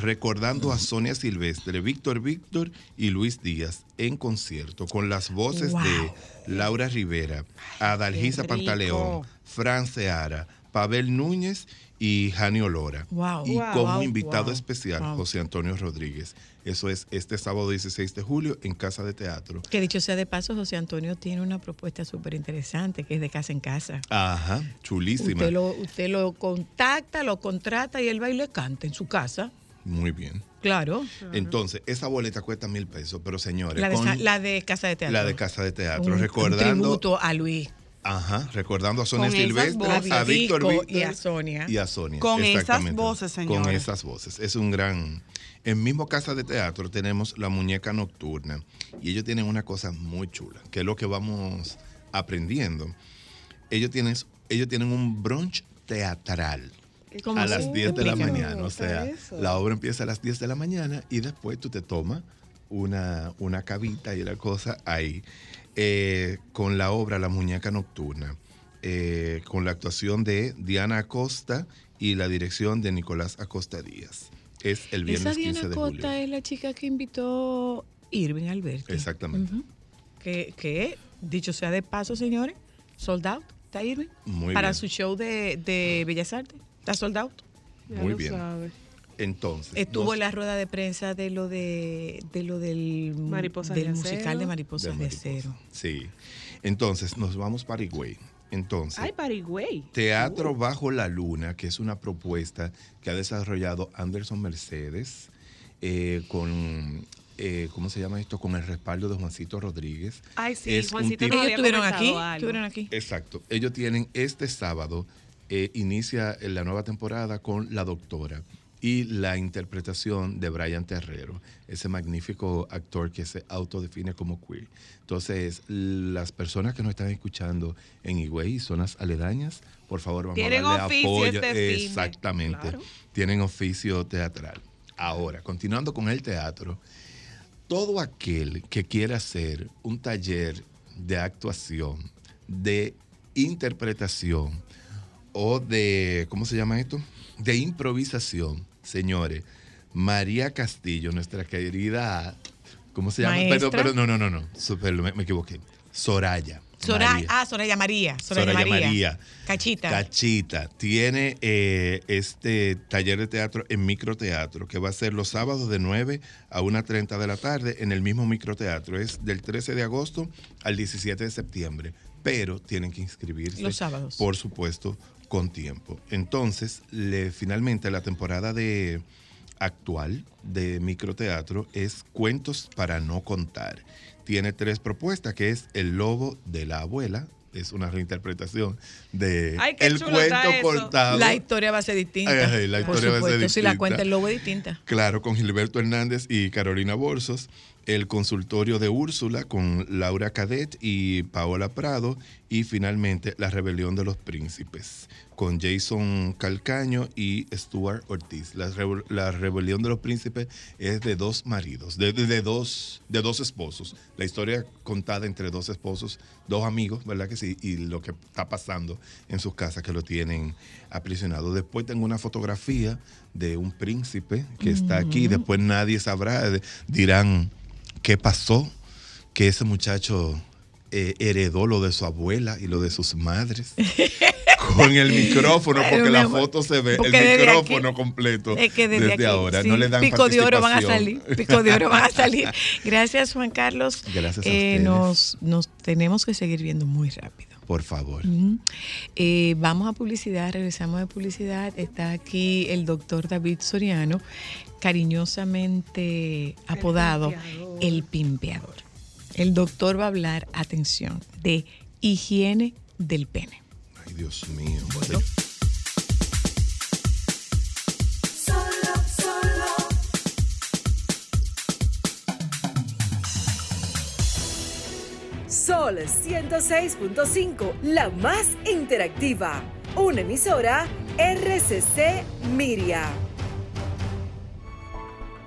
recordando a Sonia Silvestre, Víctor Víctor y Luis Díaz en concierto con las voces Wow. de Laura Rivera, Adalgisa. Pantaleón, Fran Seara, Pavel Núñez y Jani Olora. Wow. Y Wow, como invitado wow, especial. José Antonio Rodríguez. Eso es este sábado 16 de julio en Casa de Teatro. Que dicho sea de paso, José Antonio tiene una propuesta súper interesante que es de casa en casa. Ajá, chulísima. Usted lo, usted lo contacta, lo contrata y él va y le canta en su casa. Muy bien. Claro. Entonces, esa boleta cuesta mil pesos, pero señores, La de, con sa- la de casa de teatro. la de Casa de Teatro, Un- un recordando, tributo a Luis. ajá, recordando a Sonia Con Silvestre, voces. a Víctor y a Sonia. y a Sonia. Con esas voces, Con señores. esas voces. Es un gran. En mismo Casa de Teatro tenemos la muñeca nocturna y ellos tienen una cosa muy chula, que es lo que vamos aprendiendo. Ellos tienen, ellos tienen un brunch teatral. ¿Cómo a las 10 de la mañana. O sea, eso? la obra empieza a las 10 de la mañana y después tú te tomas una, una cabita y la cosa ahí. Eh, con la obra La Muñeca Nocturna, eh, con la actuación de Diana Acosta y la dirección de Nicolás Acosta Díaz. Es el Esa viernes 15 Diana julio. Cota es la chica que invitó Irving Alberti. Exactamente. Que, que, dicho sea de paso, señores, sold out. ¿Está Irving? Muy Para bien. su show de, de Bellas Artes. Está sold out. Muy bien. Entonces, Estuvo nos- en la rueda de prensa de lo de, de lo del, Mariposas del de musical Acero. de Mariposas de, De Acero. Sí. Entonces, nos vamos para Higüey. Entonces, Ay, Parigüey. Teatro Bajo la Luna, que es una propuesta que ha desarrollado Anderson Mercedes eh, con, eh, ¿cómo se llama esto? Con el respaldo de Juancito Rodríguez. Ay, sí, Es Juancito nos Ellos estuvieron aquí, algo. estuvieron aquí. Exacto. Ellos tienen este sábado, eh, inicia la nueva temporada con La Doctora y la interpretación de Brian Terrero, ese magnífico actor que se autodefine como queer. Entonces, las personas que nos están escuchando en Higüey y zonas aledañas, por favor, vamos Tienen a darle oficio apoyo. este. Exactamente. Claro. Tienen oficio teatral. Ahora, continuando con el teatro, todo aquel que quiera hacer un taller de actuación, de interpretación o de, ¿cómo se llama esto? De improvisación, señores. María Castillo, nuestra querida, ¿cómo se llama? Pero, pero no, no, no, no, super, me, me equivoqué. Soraya. Soraya, María. ah, Soraya María. Soraya, Soraya María. María. Cachita. Cachita tiene eh, este taller de teatro en microteatro que va a ser los sábados de 9 a 1.30 de la tarde en el mismo microteatro. Es del 13 de agosto al 17 de septiembre, pero tienen que inscribirse. Los sábados. Por supuesto, con tiempo. Entonces, le, finalmente la temporada de actual de microteatro es Cuentos para no contar. Tiene tres propuestas, que es El lobo de la abuela, es una reinterpretación de Ay, qué El chulo cuento está eso. cortado. La historia va a ser distinta. Ay, la Por historia va a ser supuesto, Si la distinta. cuenta el lobo es distinta. Claro, con Gilberto Hernández y Carolina Borsos. El consultorio de Úrsula con Laura Cadet y Paola Prado. Y finalmente La rebelión de los príncipes con Jason Calcaño y Stuart Ortiz. La, la rebelión de los príncipes es de dos maridos, de, de- de dos, de dos esposos. La historia contada entre dos esposos, dos amigos, ¿verdad que sí? Y lo que está pasando en sus casas que lo tienen aprisionado. Después tengo una fotografía de un príncipe que está aquí. Después nadie sabrá, dirán qué pasó, que ese muchacho eh, heredó lo de su abuela y lo de sus madres. Con el micrófono, porque la foto se ve, porque el micrófono aquí- completo Es que desde, desde aquí, ahora. sí, no le dan pico de oro van a salir. Pico de oro van a salir. Gracias, Juan Carlos. Gracias a Eh, nos, nos tenemos que seguir viendo muy rápido. Por favor. Eh, vamos a publicidad, regresamos de publicidad. Está aquí el doctor David Soriano, cariñosamente apodado el pimpeador. El doctor va a hablar, atención, de higiene del pene. Ay, Dios mío. Solo, solo. Sol 106.5, la más interactiva. Una emisora RCC Miria.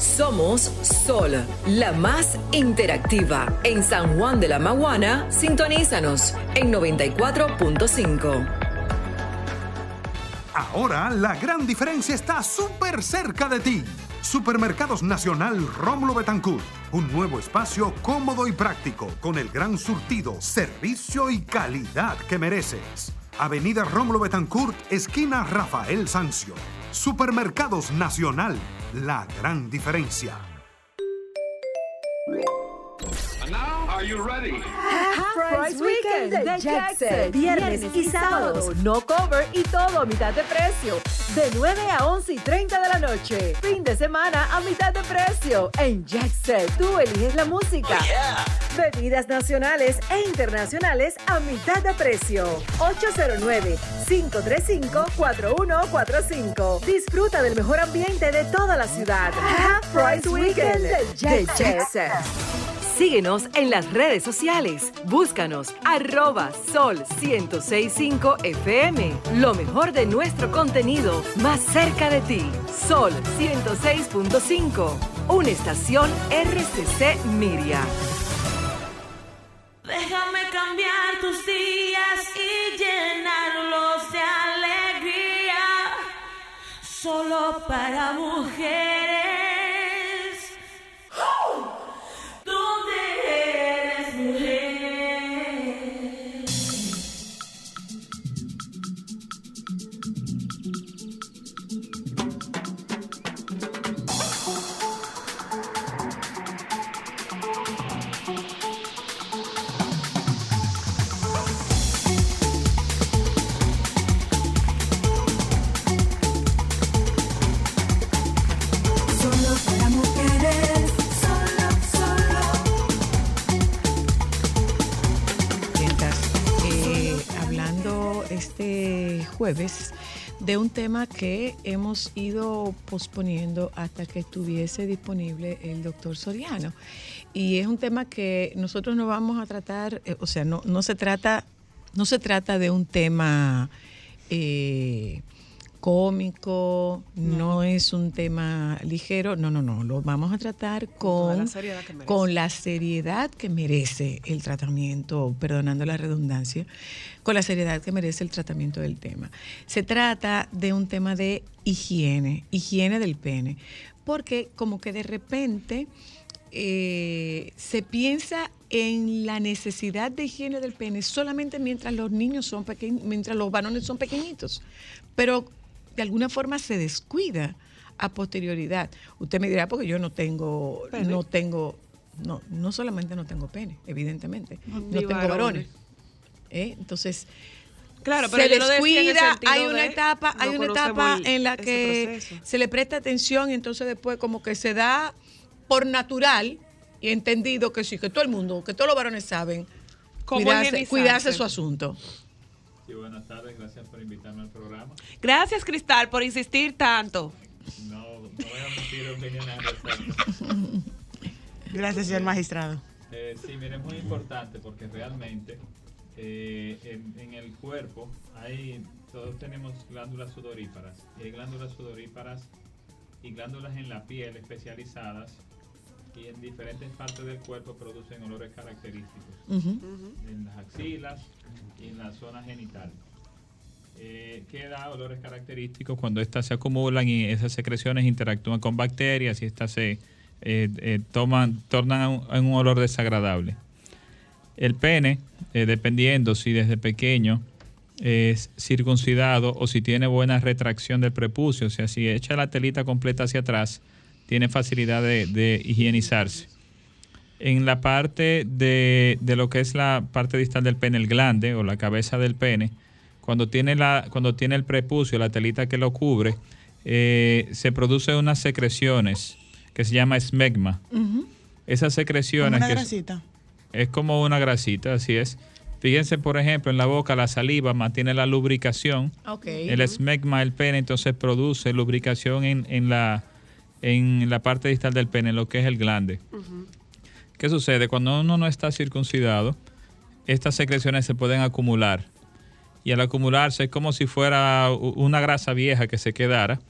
Somos Sol, la más interactiva. En San Juan de la Maguana, sintonízanos en 94.5. Ahora la gran diferencia está súper cerca de ti. Supermercados Nacional Rómulo Betancourt. Un nuevo espacio cómodo y práctico con el gran surtido, servicio y calidad que mereces. Avenida Rómulo Betancourt, esquina Rafael Sancio. Supermercados Nacional, la gran diferencia. Half Price Weekend de Jackson. Viernes y sábados. No cover y todo a mitad de precio. De 9 a 11 y 30 de la noche. Fin de semana a mitad de precio. En Jackson. Tú eliges la música. Bebidas nacionales e internacionales a mitad de precio. 809-535-4145. Disfruta del mejor ambiente de toda la ciudad. Half Price Weekend de Jackson. Síguenos en las redes sociales. Búscanos arroba sol 1065 FM. Lo mejor de nuestro contenido más cerca de ti. Sol 106.5. Una estación RCC Miria. Déjame cambiar tus días y llenarlos de alegría. Solo para mujeres. Jueves de un tema que hemos ido posponiendo hasta que estuviese disponible el doctor Soriano. Y es un tema que nosotros no vamos a tratar, eh, o sea, no, no se trata, no se trata de un tema eh, cómico, no. es un tema ligero, no, no, no, lo vamos a tratar con, la seriedad que merece. con la seriedad que merece el tratamiento, perdonando la redundancia, con la seriedad que merece el tratamiento del tema. Se trata de un tema de higiene, higiene del pene, porque como que de repente eh, se piensa en la necesidad de higiene del pene solamente mientras los niños son pequeños, mientras los varones son pequeñitos, pero de alguna forma se descuida a posterioridad. Usted me dirá porque yo no tengo, Pene. no tengo, no, no solamente no tengo pene, evidentemente, no tengo varones. varones. ¿eh? Entonces Claro, pero se descuida, hay una etapa, hay una etapa en la que se le presta atención y entonces después como que se da por natural y entendido que sí, que todo el mundo, que todos los varones saben cuidarse, cuidarse su asunto. Sí, buenas tardes, gracias por invitarme al programa. Gracias, Cristal, por insistir tanto. No, no voy a mentir opiniones al respecto. Gracias, señor magistrado. Eh, sí, mire, es muy importante porque realmente eh, en, en el cuerpo hay, todos tenemos glándulas sudoríparas. Y hay glándulas sudoríparas y glándulas en la piel especializadas y en diferentes partes del cuerpo producen olores característicos. En las axilas y en la zona genital. Eh, que da olores característicos cuando estas se acumulan y esas secreciones interactúan con bacterias y estas se eh, eh, toman, tornan a un, a un olor desagradable. El pene, eh, dependiendo si desde pequeño es circuncidado o si tiene buena retracción del prepucio, o sea, si echa la telita completa hacia atrás, tiene facilidad de, de higienizarse. En la parte de, de lo que es la parte distal del pene, el glande o la cabeza del pene, cuando tiene, la, cuando tiene el prepucio, la telita que lo cubre, eh, se producen unas secreciones que se llama esmegma. Esas secreciones... Como una que es- grasita. es como una grasita, así es. Fíjense, por ejemplo, en la boca la saliva mantiene la lubricación. El esmegma del pene entonces produce lubricación en, en la, en la parte distal del pene, lo que es el glande. ¿Qué sucede? Cuando uno no está circuncidado, estas secreciones se pueden acumular. Y al acumularse es como si fuera una grasa vieja que se quedara.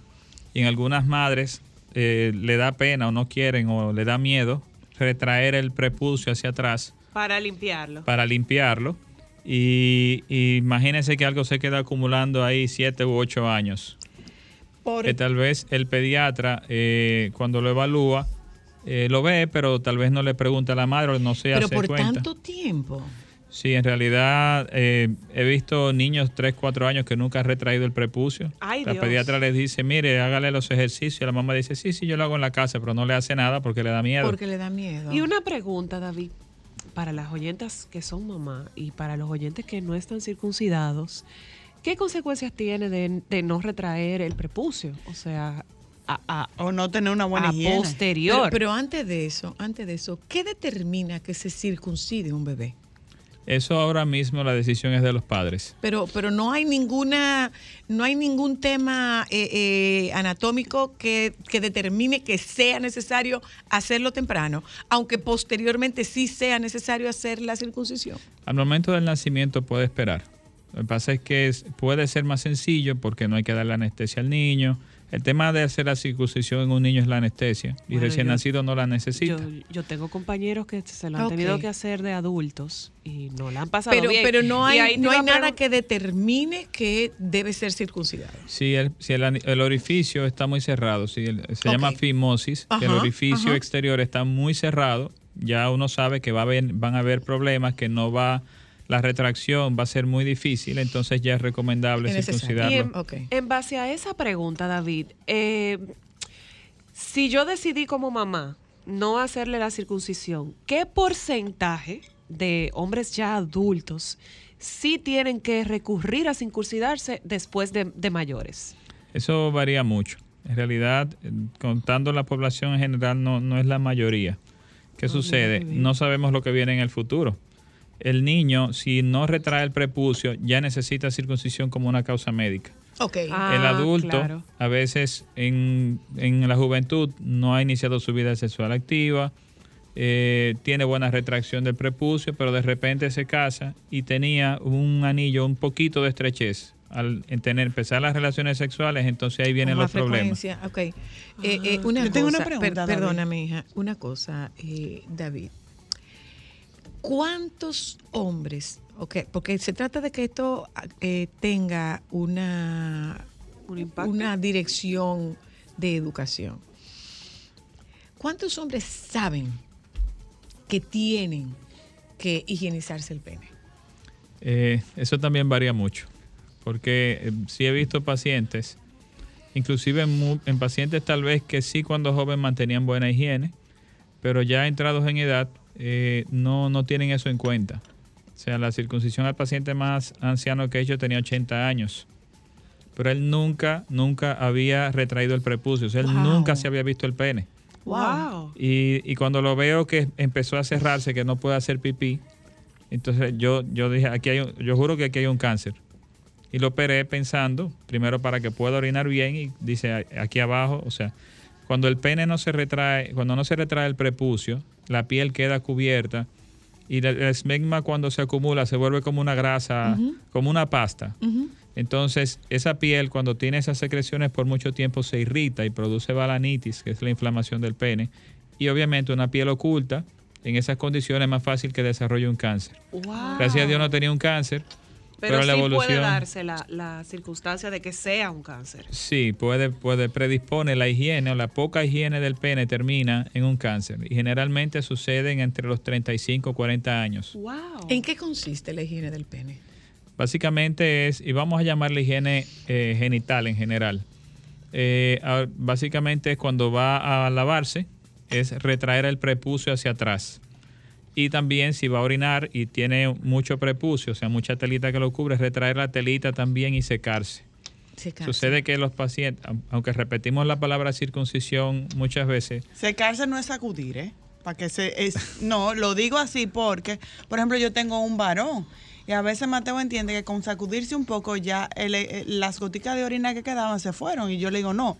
Y en algunas madres eh, le da pena o no quieren o le da miedo retraer el prepucio hacia atrás Para limpiarlo. para limpiarlo. Y, y imagínense que algo se queda acumulando ahí siete u ocho años. Que tal vez el pediatra, eh, cuando lo evalúa, eh, lo ve, pero tal vez no le pregunta a la madre o no se Pero hace por cuenta. tanto tiempo. Sí, en realidad eh, he visto niños 3, 4 años que nunca han retraído el prepucio. Ay, la Dios. pediatra les dice, mire, hágale los ejercicios. La mamá dice, sí, sí, yo lo hago en la casa, pero no le hace nada porque le da miedo. Porque le da miedo. Y una pregunta, David, para las oyentas que son mamá y para los oyentes que no están circuncidados, ¿qué consecuencias tiene de, de no retraer el prepucio? O sea, a, a- o no tener una buena a higiene. posterior. Pero, pero antes de eso, antes de eso, ¿qué determina que se circuncide un bebé? Eso ahora mismo la decisión es de los padres. Pero, pero no hay ninguna, no hay ningún tema eh, eh, anatómico que, que determine que sea necesario hacerlo temprano, aunque posteriormente sí sea necesario hacer la circuncisión. Al momento del nacimiento puede esperar. Lo que pasa es que es- puede ser más sencillo porque no hay que darle anestesia al niño. El tema de hacer la circuncisión en un niño es la anestesia y Bueno, recién yo- nacido no la necesita. Yo, yo tengo compañeros que se lo han tenido que hacer de adultos y no la han pasado Pero, bien. pero no hay, no hay a nada que determine que debe ser circuncidado. Si el, si el, el orificio está muy cerrado, si el- se llama fimosis, que el orificio ajá. exterior está muy cerrado, ya uno sabe que va a haber, van a haber problemas, que no va, la retracción va a ser muy difícil, entonces ya es recomendable Y en, circuncidarlo. en base a esa pregunta, David, eh, si yo decidí como mamá no hacerle la circuncisión, ¿qué porcentaje de hombres ya adultos sí tienen que recurrir a circuncidarse después de, de mayores? Eso varía mucho. En realidad, contando la población en general, no, no es la mayoría. ¿Qué sucede? No sabemos lo que viene en el futuro. El niño, si no retrae el prepucio, ya necesita circuncisión como una causa médica. Ok. el Ah, adulto, claro. a veces en, en la juventud, no ha iniciado su vida sexual activa, eh, tiene buena retracción del prepucio, pero de repente se casa y tenía un anillo un poquito de estrechez. Al en tener, empezar las relaciones sexuales, entonces ahí vienen Con los problemas. frecuencia, ok. Eh, eh, una Yo tengo una cosa, pregunta, per- David. perdóname, hija, una cosa, eh, David. ¿Cuántos hombres, porque se trata de que esto eh, tenga una, una dirección de educación? ¿Cuántos hombres saben que tienen que higienizarse el pene? Eh, eso también varía mucho, porque eh, sí he visto pacientes, inclusive en, en pacientes tal vez que sí cuando joven mantenían buena higiene, pero ya entrados en edad eh, no, no tienen eso en cuenta. O sea, la circuncisión al paciente más anciano que he hecho tenía 80 años, pero él nunca, nunca había retraído el prepucio, o sea, él Wow. nunca se había visto el pene. Wow. Y, y cuando lo veo que empezó a cerrarse, que no puede hacer pipí, entonces yo, yo dije, aquí hay un- yo juro que aquí hay un cáncer. Y lo operé pensando, primero para que pueda orinar bien, y dice aquí abajo, o sea, cuando el pene no se retrae, cuando no se retrae el prepucio, la piel queda cubierta y el esmegma cuando se acumula se vuelve como una grasa, como una pasta. Entonces, esa piel cuando tiene esas secreciones por mucho tiempo se irrita y produce balanitis, que es la inflamación del pene. Y obviamente una piel oculta, en esas condiciones es más fácil que desarrolle un cáncer. Wow. Gracias a Dios no tenía un cáncer, pero, Pero, la sí evolución... puede darse la, la circunstancia de que sea un cáncer. Sí, puede, puede predispone la higiene o la poca higiene del pene termina en un cáncer. Y generalmente suceden entre los 35 y 40 años. ¿En qué consiste la higiene del pene? Básicamente es, y vamos a llamarle higiene eh, genital en general. Eh, básicamente es cuando va a lavarse, es retraer el prepucio hacia atrás. Y también si va a orinar y tiene mucho prepucio, o sea, mucha telita que lo cubre, retraer la telita también y secarse. Secarse. Sucede que los pacientes, au- aunque repetimos la palabra circuncisión muchas veces, Secarse no es sacudir, ¿eh? Para que se es, no, lo digo así porque, por ejemplo, yo tengo un varón y a veces Mateo entiende que con sacudirse un poco ya el- el- las goticas de orina que quedaban se fueron y yo le digo, no,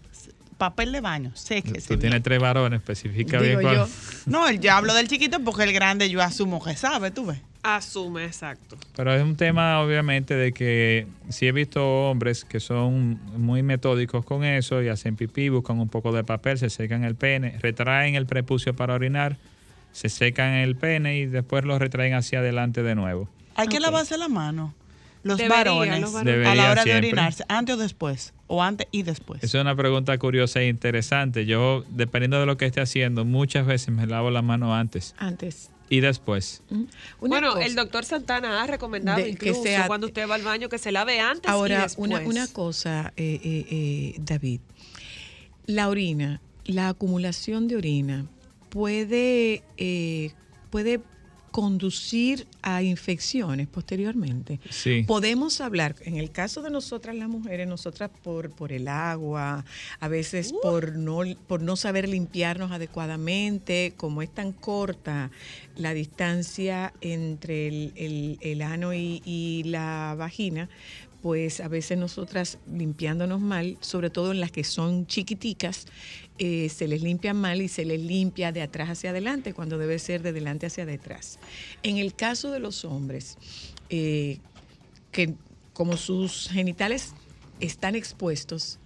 papel de baño, séquese. tú tienes tres varones, especifica bien Digo cuál. yo. No, el- ya hablo del chiquito porque el grande yo asumo que sabe, tú ves. Asume, exacto. Pero es un tema, obviamente, de que sí he visto hombres que son muy metódicos con eso y hacen pipí, buscan un poco de papel, se secan el pene, retraen el prepucio para orinar, se secan el pene y después lo retraen hacia adelante de nuevo. Hay que Ok. lavarse la mano. Los Debería, varones, los varones. a la hora de orinarse, antes o después, o antes y después. Esa es una pregunta curiosa e interesante. Yo, dependiendo de lo que esté haciendo, muchas veces me lavo la mano antes Antes. y después. bueno, cosa- el doctor Santana ha recomendado De- que incluso sea- cuando usted va al baño que se lave antes y Ahora, después. una, una cosa, eh, eh, eh, David. La orina, la acumulación de orina puede, eh, puede conducir a infecciones posteriormente. Sí. Podemos hablar, en el caso de nosotras las mujeres, nosotras por, por el agua, a veces por, no, por no saber limpiarnos adecuadamente, como es tan corta la distancia entre el, el- el ano y, y la vagina, pues a veces nosotras limpiándonos mal, sobre todo en las que son chiquiticas, eh, se les limpia mal y se les limpia de atrás hacia adelante cuando debe ser de delante hacia detrás. En el caso de los hombres, eh, que como sus genitales están expuestos,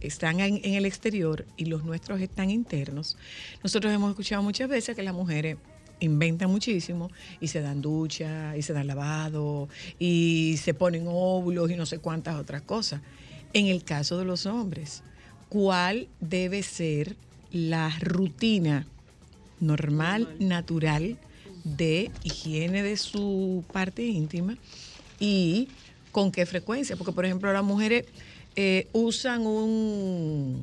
están en, en el exterior y los nuestros están internos, nosotros hemos escuchado muchas veces que las mujeres inventan muchísimo y se dan ducha y se dan lavado y se ponen óvulos y no sé cuántas otras cosas. En el caso de los hombres, ¿cuál debe ser la rutina normal, natural de higiene de su parte íntima y con qué frecuencia? Porque, por ejemplo, las mujeres eh, usan un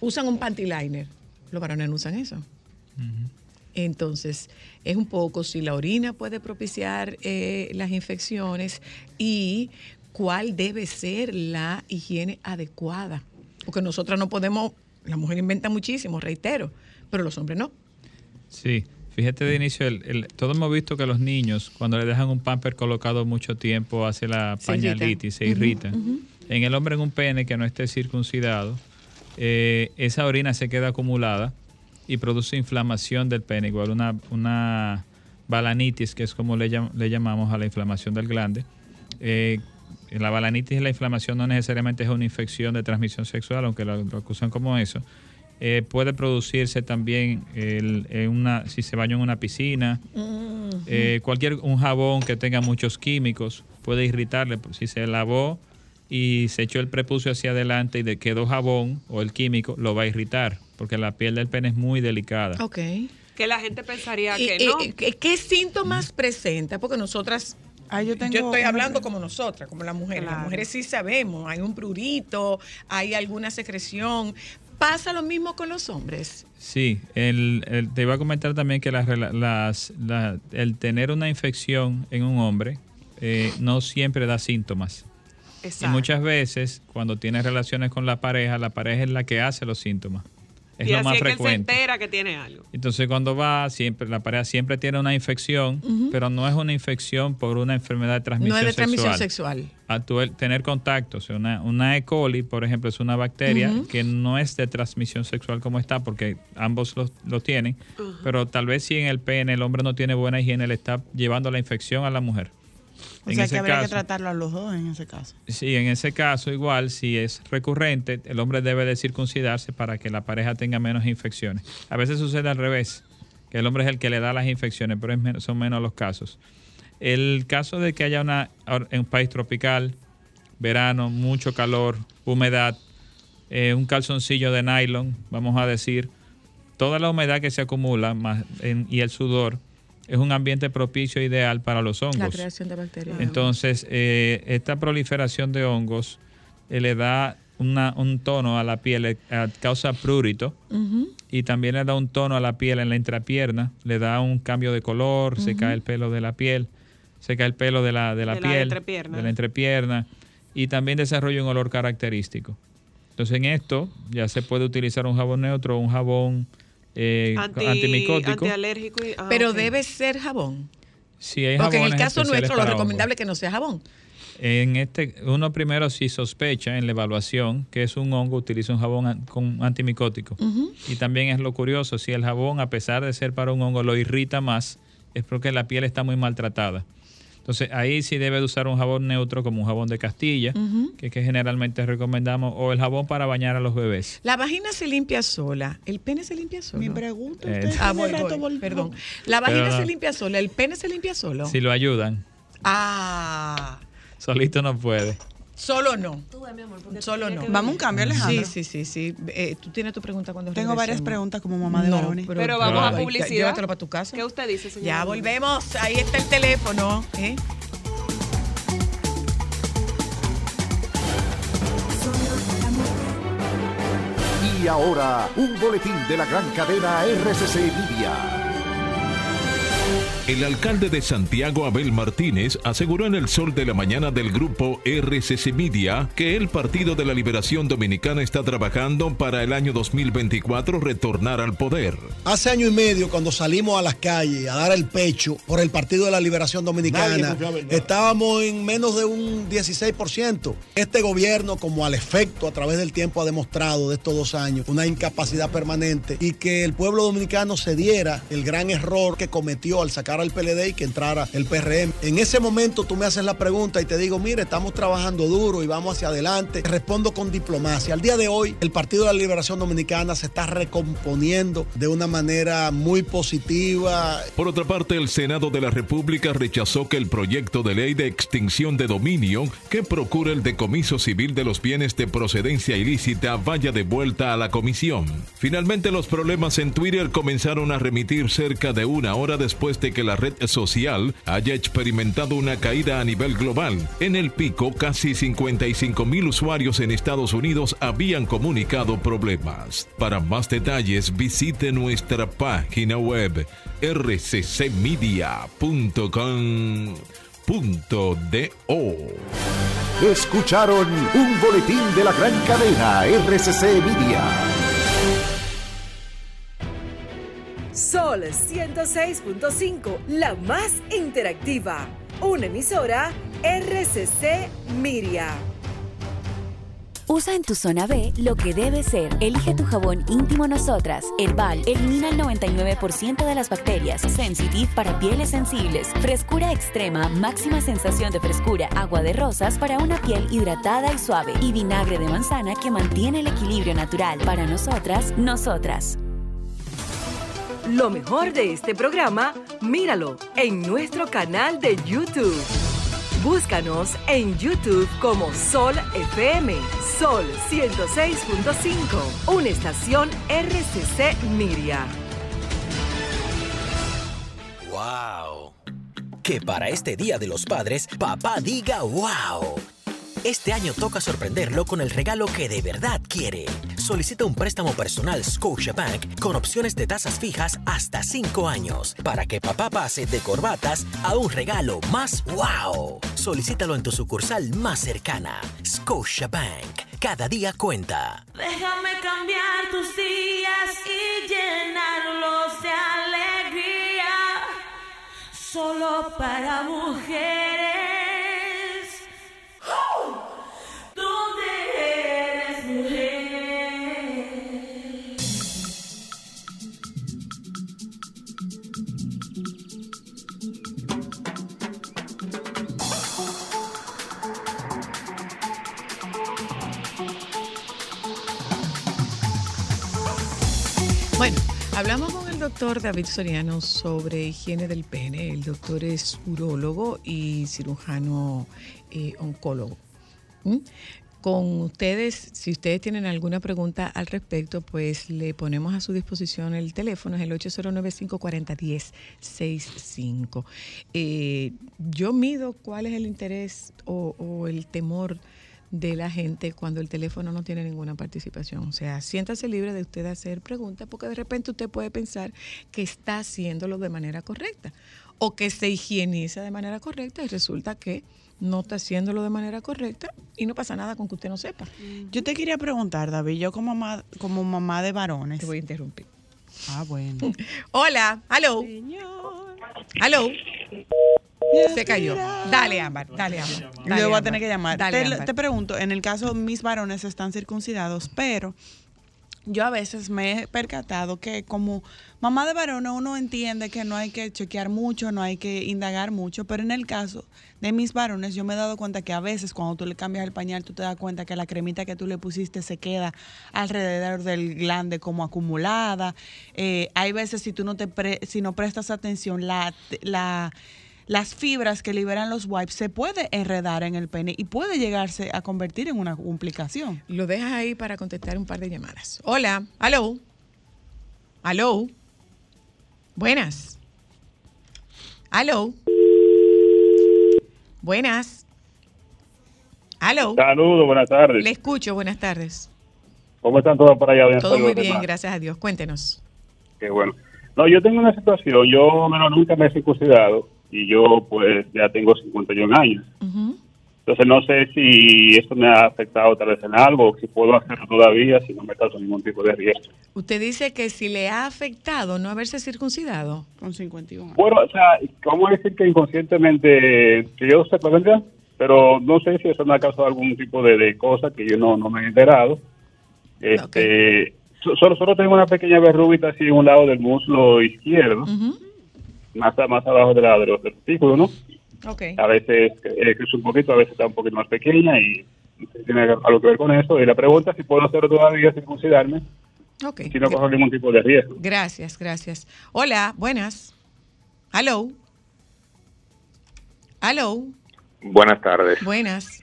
usan un panty liner. Los varones no usan eso. Entonces, es un poco si la orina puede propiciar eh, las infecciones y cuál debe ser la higiene adecuada. Porque nosotras no podemos, la mujer inventa muchísimo, reitero, pero los hombres no. Sí, fíjate de inicio, el, el- todos hemos visto que los niños, cuando le dejan un pamper colocado mucho tiempo, hace la Se pañalitis, se irritan. En el hombre en un pene que no esté circuncidado, eh, esa orina se queda acumulada y produce inflamación del pene, igual una, una balanitis, que es como le, llam- le llamamos a la inflamación del glande. Eh, la balanitis y la inflamación no necesariamente es una infección de transmisión sexual, aunque lo, lo acusan como eso. Eh, puede producirse también el- una, si se baña en una piscina, eh, cualquier un jabón que tenga muchos químicos puede irritarle. Si se lavó y se echó el prepucio hacia adelante y de quedó jabón o el químico, lo va a irritar, porque la piel del pene es muy delicada. Ok. Que la gente pensaría ¿Y- que y- no. y- ¿Qué, qué síntomas presenta? Porque nosotras, yo, tengo estoy una hablando como nosotras, como las mujeres. Las mujeres sí sabemos, hay un prurito, hay alguna secreción. ¿Pasa lo mismo con los hombres? Sí, el, el- te iba a comentar también que las, rela- las- la- el tener una infección en un hombre eh, no siempre da síntomas. Y Exacto. muchas veces, cuando tienes relaciones con la pareja, la pareja es la que hace los síntomas. Es y lo así más es que él se frecuente. entera que tiene algo. Entonces cuando va, siempre la pareja siempre tiene una infección, pero no es una infección por una enfermedad de transmisión No es de sexual. transmisión sexual. A tu- el tener contacto, o sea, una, una E. coli, por ejemplo, es una bacteria que no es de transmisión sexual como está, porque ambos lo, lo tienen, pero tal vez si en el pene el hombre no tiene buena higiene, le está llevando la infección a la mujer. O En sea ese que habría que tratarlo a los dos en ese caso. Sí, en ese caso igual, si es recurrente, el hombre debe de circuncidarse para que la pareja tenga menos infecciones. A veces sucede al revés, que el hombre es el que le da las infecciones, pero es son menos los casos. El caso de que haya una, en un país tropical, verano, mucho calor, humedad, eh, un calzoncillo de nylon, vamos a decir, toda la humedad que se acumula más, en- y el sudor es un ambiente propicio ideal para los hongos. La creación de bacterias. Entonces, eh, esta proliferación de hongos eh, le da una- un tono a la piel, eh, causa prurito y también le da un tono a la piel en la intrapierna, le da un cambio de color, se cae el pelo de la piel, se cae el pelo de la, de la De la piel, entrepierna. de la entrepierna y también desarrolla un olor característico. Entonces en esto ya se puede utilizar un jabón neutro o un jabón eh, Anti- antimicótico. Antialérgico. y- ah, Pero debe ser jabón. Si hay Porque en el caso nuestro lo recomendable es que no sea jabón. En este, uno primero si sospecha en la evaluación que es un hongo, utiliza un jabón an- con antimicótico. Y también es lo curioso, si el jabón, a pesar de ser para un hongo, lo irrita más, es porque la piel está muy maltratada. Entonces ahí sí debe de usar un jabón neutro como un jabón de Castilla, Ujú. que, que generalmente recomendamos, o el jabón para bañar a los bebés. La vagina se limpia sola, el pene se limpia solo. Mi pregunta, Eh, Ah, voy, voy, perdón. La vagina Pero- se limpia sola, el pene se limpia solo. Si lo ayudan, Ah, solito no puede. Solo no. Solo no. Vamos a un cambio, Alejandro. Sí, sí, sí, sí. Eh, tú tienes tu pregunta cuando Tengo varias preguntas como mamá de No, varones. Pero vamos a publicidad. Llévatelo para tu casa. ¿Qué usted dice, señor? Ya volvemos. Ahí está el teléfono. ¿eh? Y ahora, un boletín de la gran cadena RCC Media. El alcalde de Santiago, Abel Martínez, aseguró en el sol de la mañana del grupo RCC Media que el Partido de la Liberación Dominicana está trabajando para el año 2024 retornar al poder. Hace año y medio, cuando salimos a las calles a dar el pecho por el Partido de la Liberación Dominicana, estábamos en menos de un 16%. Este gobierno, como al efecto, a través del tiempo ha demostrado de estos dos años, una incapacidad permanente y que el pueblo dominicano se diera el gran error que cometió al sacar al PLD y que entrara el PRM. En ese momento tú me haces la pregunta y te digo, mire, estamos trabajando duro y vamos hacia adelante. Te respondo con diplomacia. Al día de hoy, el Partido de la Liberación Dominicana se está recomponiendo de una manera muy positiva. Por otra parte, el Senado de la República rechazó que el proyecto de ley de extinción de dominio que procura el decomiso civil de los bienes de procedencia ilícita vaya de vuelta a la comisión. Finalmente, los problemas en Twitter comenzaron a remitir cerca de una hora después de que la red social haya experimentado una caída a nivel global. En el pico, casi 55 mil usuarios en Estados Unidos habían comunicado problemas. Para más detalles, visite nuestra página web rccmedia.com.do. Escucharon un boletín de la gran cadena RCC Media. Sol 106.5, la más interactiva. Una emisora RCC Miria. Usa en tu zona B lo que debe ser. Elige tu jabón íntimo Nosotras. Herbal elimina el 99% de las bacterias. Sensitive para pieles sensibles. Frescura extrema, máxima sensación de frescura. Agua de rosas para una piel hidratada y suave. Y vinagre de manzana que mantiene el equilibrio natural. Para nosotras, nosotras. Lo mejor de este programa, míralo en nuestro canal de YouTube. Búscanos en YouTube como Sol FM, Sol 106.5, una estación RCC Miria. ¡Wow! Que para este Día de los Padres, papá diga wow. Este año toca sorprenderlo con el regalo que de verdad quiere. Solicita un préstamo personal Scotiabank con opciones de tasas fijas hasta 5 años para que papá pase de corbatas a un regalo más wow. Solicítalo en tu sucursal más cercana. Scotiabank. Cada día cuenta. Déjame cambiar tus días y llenarlos de alegría. Solo para mujeres. Hablamos con el doctor David Soriano sobre higiene del pene. El doctor es urólogo y cirujano eh, oncólogo. ¿Mm? Con ustedes, si ustedes tienen alguna pregunta al respecto, pues le ponemos a su disposición el teléfono, es el 809-540-1065. Eh, yo mido cuál es el interés o, o el temor de la gente cuando el teléfono no tiene ninguna participación. O sea, siéntase libre de usted hacer preguntas porque de repente usted puede pensar que está haciéndolo de manera correcta o que se higieniza de manera correcta y resulta que no está haciéndolo de manera correcta y no pasa nada con que usted no sepa. Yo te quería preguntar, David, yo como mamá, como mamá de varones. Te voy a interrumpir. Ah, bueno. Hola, hello. Hello. Se cayó. Dale, Ámbar, dale, Ámbar. Dale, Yo voy a tener que llamar. Dale, te, Ámbar. te pregunto, en el caso mis varones están circuncidados, pero yo a veces me he percatado que como mamá de varones uno entiende que no hay que chequear mucho, no hay que indagar mucho, pero en el caso de mis varones yo me he dado cuenta que a veces cuando tú le cambias el pañal tú te das cuenta que la cremita que tú le pusiste se queda alrededor del glande como acumulada. Eh, hay veces si tú no te pre- si no prestas atención la la las fibras que liberan los wipes se puede enredar en el pene y puede llegarse a convertir en una complicación. Lo dejas ahí para contestar un par de llamadas. Hola, hello. Hello. Buenas. Hello. Buenas. Hello. Saludos, buenas tardes. Le escucho, buenas tardes. ¿Cómo están todos por allá? Bien, Todo muy bien, gracias a Dios. Cuéntenos. Qué bueno. No, yo tengo una situación, yo bueno, nunca me he circuncidado y yo pues ya tengo 51 años. Entonces no sé si esto me ha afectado tal vez en algo, o si puedo hacerlo todavía, si no me causa ningún tipo de riesgo. Usted dice que si le ha afectado no haberse circuncidado. Con 51 Bueno, o sea, ¿cómo decir que inconscientemente, que yo sepa, ¿verdad? Pero no sé si eso me ha causado algún tipo de, de cosa que yo no, no me he enterado. Este, so- solo, solo tengo una pequeña verrugita así en un lado del muslo izquierdo, a- más abajo de la, de los testículos, ¿no? Ok. A veces eh, crece un poquito, a veces está un poquito más pequeña y tiene algo que ver con eso. Y la pregunta es si puedo hacerlo todavía, circuncidarme, Ok. si no cojo ningún tipo de riesgo. Gracias, gracias. Hola, buenas. Hello. Hello. Buenas tardes. Buenas.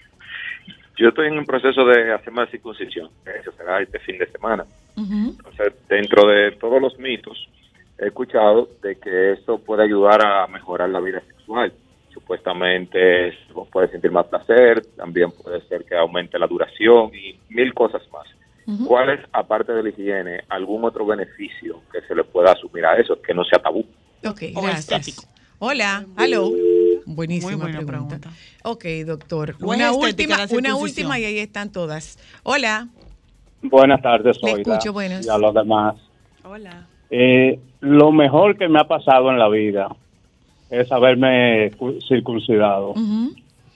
Yo estoy en un proceso de hacerme la circuncisión. Eso será este fin de semana. Ujú. Entonces, dentro de todos los mitos, he escuchado de que esto puede ayudar a mejorar la vida sexual. Supuestamente vos puedes sentir más placer, también puede ser que aumente la duración y mil cosas más. ¿Cuál es, aparte de la higiene, algún otro beneficio que se le pueda asumir a eso, que no sea tabú? Ok, gracias. Hola, hello. Buenísima Muy buena pregunta. Ok, doctor. ¿O es Una última, una última y ahí están todas. Hola. Buenas tardes, Le Zoila, escucho, buenas. Y a los demás. Hola. Eh, lo mejor que me ha pasado en la vida es haberme cu- circuncidado.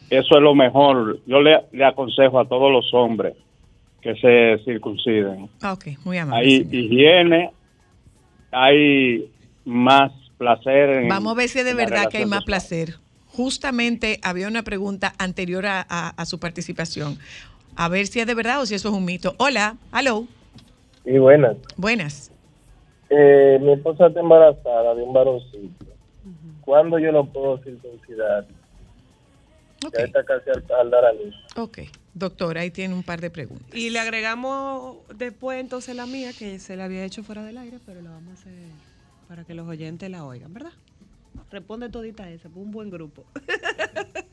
Eso es lo mejor. Yo le, le aconsejo a todos los hombres que se circunciden. Ah, Ok, muy amable. Hay señor. higiene, hay más placer. En, Vamos a ver si es de verdad que hay más placer. Justamente había una pregunta anterior a, a- a su participación. A ver si es de verdad o si eso es un mito. Hola, hello. Y buenas. Buenas. Eh, mi esposa está embarazada de un varoncito. ¿Cuándo yo lo puedo circuncidar? Ya está casi al, al dar a luz. Ok, doctor, ahí tiene un par de preguntas. Y le agregamos después entonces la mía, que se la había hecho fuera del aire, pero la vamos a hacer para que los oyentes la oigan, ¿verdad? Responde todita esa, fue un buen grupo.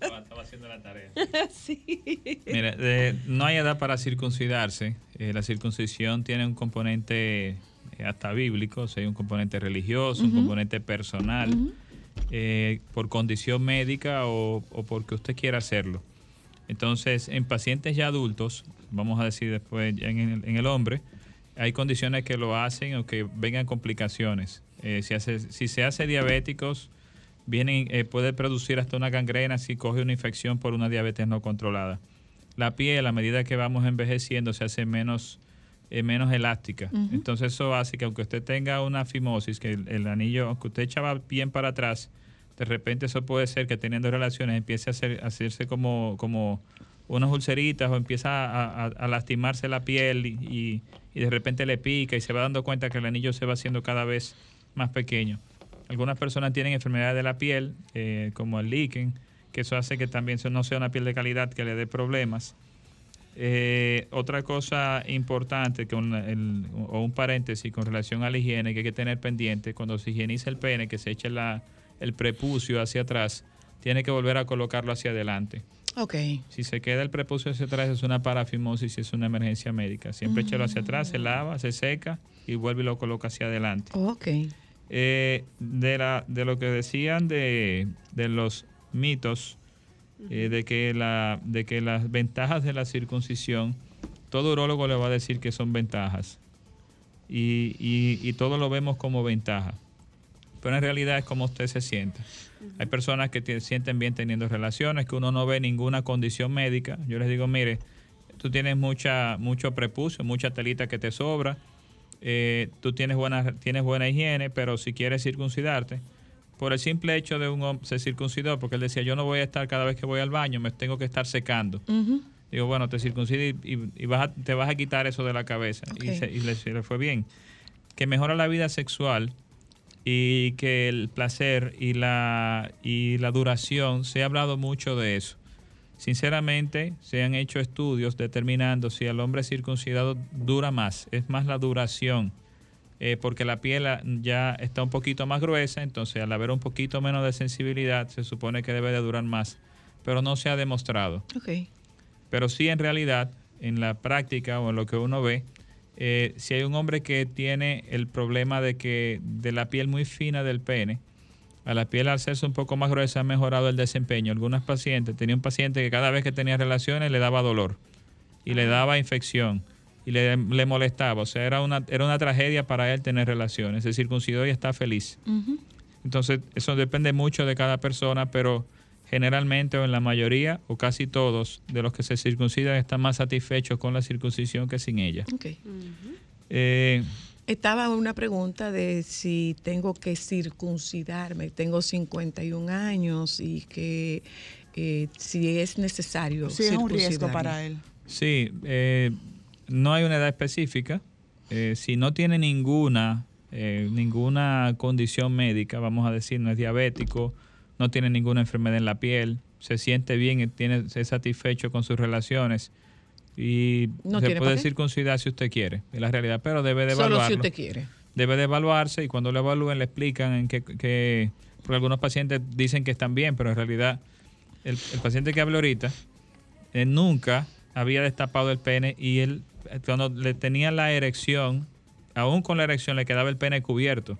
Estaba haciendo la tarea. sí. Mira, de- no hay edad para circuncidarse. Eh, la circuncisión tiene un componente hasta bíblico, o sea, hay un componente religioso, un componente personal, eh, por condición médica o, o porque usted quiera hacerlo. Entonces, en pacientes ya adultos, vamos a decir después en el, en el hombre, hay condiciones que lo hacen o que vengan complicaciones. Eh, si, hace- si se hace diabéticos, vienen, eh, puede producir hasta una gangrena si coge una infección por una diabetes no controlada. La piel, a medida que vamos envejeciendo, se hace menos, eh, menos elástica. Entonces eso hace que aunque usted tenga una fimosis, que el, el anillo, aunque usted echaba bien para atrás, de repente eso puede ser que teniendo relaciones empiece a, hacer, a hacerse como, como unas ulceritas o empieza a, a- a lastimarse la piel y, y- y de repente le pica y se va dando cuenta que el anillo se va haciendo cada vez más pequeño. Algunas personas tienen enfermedades de la piel, eh, como el líquen, que eso hace que también no sea una piel de calidad que le dé problemas. Eh, otra cosa importante, que un, el- o un paréntesis con relación a la higiene que hay que tener pendiente, cuando se higieniza el pene, que se eche la, el prepucio hacia atrás, tiene que volver a colocarlo hacia adelante. Ok. Si se queda el prepucio hacia atrás es una parafimosis y es una emergencia médica. Siempre échalo hacia atrás, se lava, se seca y vuelve y lo coloca hacia adelante. Ok. Eh, de, la, de lo que decían de, de los mitos, eh, de, que la, de que las ventajas de la circuncisión, todo urólogo le va a decir que son ventajas. Y, y, y todo lo vemos como ventaja. Pero en realidad es como usted se siente. Hay personas que te- sienten bien teniendo relaciones, que uno no ve ninguna condición médica. Yo les digo, mire, tú tienes mucha, mucho prepucio, mucha telita que te sobra, eh, tú tienes buena, tienes buena higiene, pero si quieres circuncidarte, por el simple hecho de un hombre se circuncidó, porque él decía, yo no voy a estar cada vez que voy al baño, me tengo que estar secando. Digo, bueno, te circuncide y, y- y vas a- te vas a quitar eso de la cabeza. Y, se- y le, se le fue bien. Que mejora la vida sexual y que el placer y la, y la duración, se ha hablado mucho de eso. Sinceramente, se han hecho estudios determinando si el hombre circuncidado dura más, es más la duración, eh, porque la piel ah, ya está un poquito más gruesa, entonces al haber un poquito menos de sensibilidad, se supone que debe de durar más, pero no se ha demostrado. Ok. Pero sí en realidad, en la práctica o en lo que uno ve, eh, si hay un hombre que tiene el problema de que de la piel muy fina del pene, a la piel al hacerse un poco más gruesa ha mejorado el desempeño. Algunas pacientes, tenía un paciente que cada vez que tenía relaciones le daba dolor y le daba infección y le, le molestaba. O sea, era una, era una tragedia para él tener relaciones. Se circuncidó y está feliz. Entonces, eso depende mucho de cada persona, pero generalmente o en la mayoría o casi todos de los que se circuncidan están más satisfechos con la circuncisión que sin ella. Ok. Eh, Estaba una pregunta de si tengo que circuncidarme. Tengo 51 años y que eh, si es necesario Sí, es un riesgo para él. Sí, eh, no hay una edad específica. Eh, si no tiene ninguna, eh, ninguna condición médica, vamos a decir, no es diabético, no tiene ninguna enfermedad en la piel, se siente bien, tiene, es satisfecho con sus relaciones y No se puede circuncidar si usted quiere, es la realidad, pero debe de Solo evaluarlo. si usted quiere. Debe de evaluarse y cuando lo evalúen le explican en qué, qué- porque algunos pacientes dicen que están bien, pero en realidad el, el paciente que habló ahorita eh, nunca había destapado el pene y él cuando le tenía la erección, aún con la erección le quedaba el pene cubierto,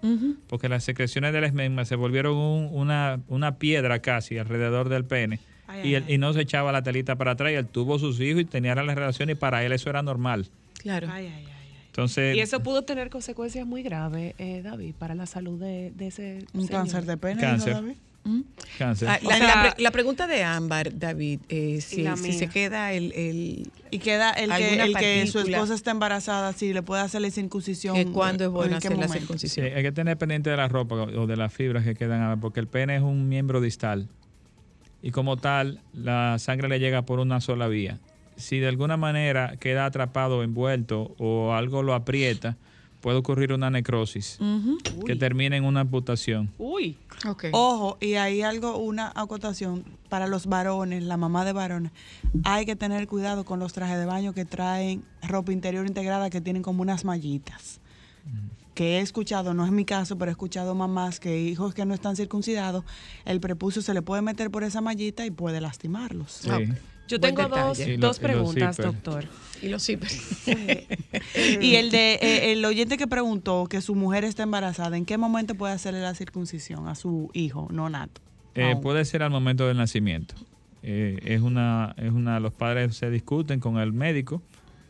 porque las secreciones del esmegma se volvieron un- una, una piedra casi alrededor del pene. Ay, y, ay, no se echaba la telita para atrás y él tuvo sus hijos y tenía las relaciones y para él eso era normal. Claro. Entonces, Y eso pudo tener consecuencias muy graves, eh, David, para la salud de, de ese Un señor. cáncer de pene, Cáncer. dijo David. Cáncer. Ah, O la, sea- la pre- la pregunta de Ámbar, David, eh, si, se queda el... el Y queda el que, alguna el que su esposa está embarazada, si le puede hacer la circuncisión. cuándo es bueno hacer la circuncisión. Sí, hay que tener pendiente de la ropa o de las fibras que quedan, ah, porque el pene es un miembro distal y como tal la sangre le llega por una sola vía. Si de alguna manera queda atrapado, envuelto o algo lo aprieta, puede ocurrir una necrosis que termina en una amputación. Uy. Ojo, y hay algo, una acotación para los varones, la mamá de varones. Hay que tener cuidado con los trajes de baño que traen ropa interior integrada que tienen como unas mallitas. Que he escuchado, no es mi caso, pero he escuchado mamás que hijos que no están circuncidados, el prepucio se le puede meter por esa mallita y puede lastimarlos. Sí. Sí. Yo Buen tengo dos, dos los preguntas, doctor. Y los. Y el de eh, el oyente que preguntó que su mujer está embarazada, ¿en qué momento puede hacerle la circuncisión a su hijo no nato? Eh, puede ser al momento del nacimiento. Eh, es una, es una, los padres se discuten con el médico.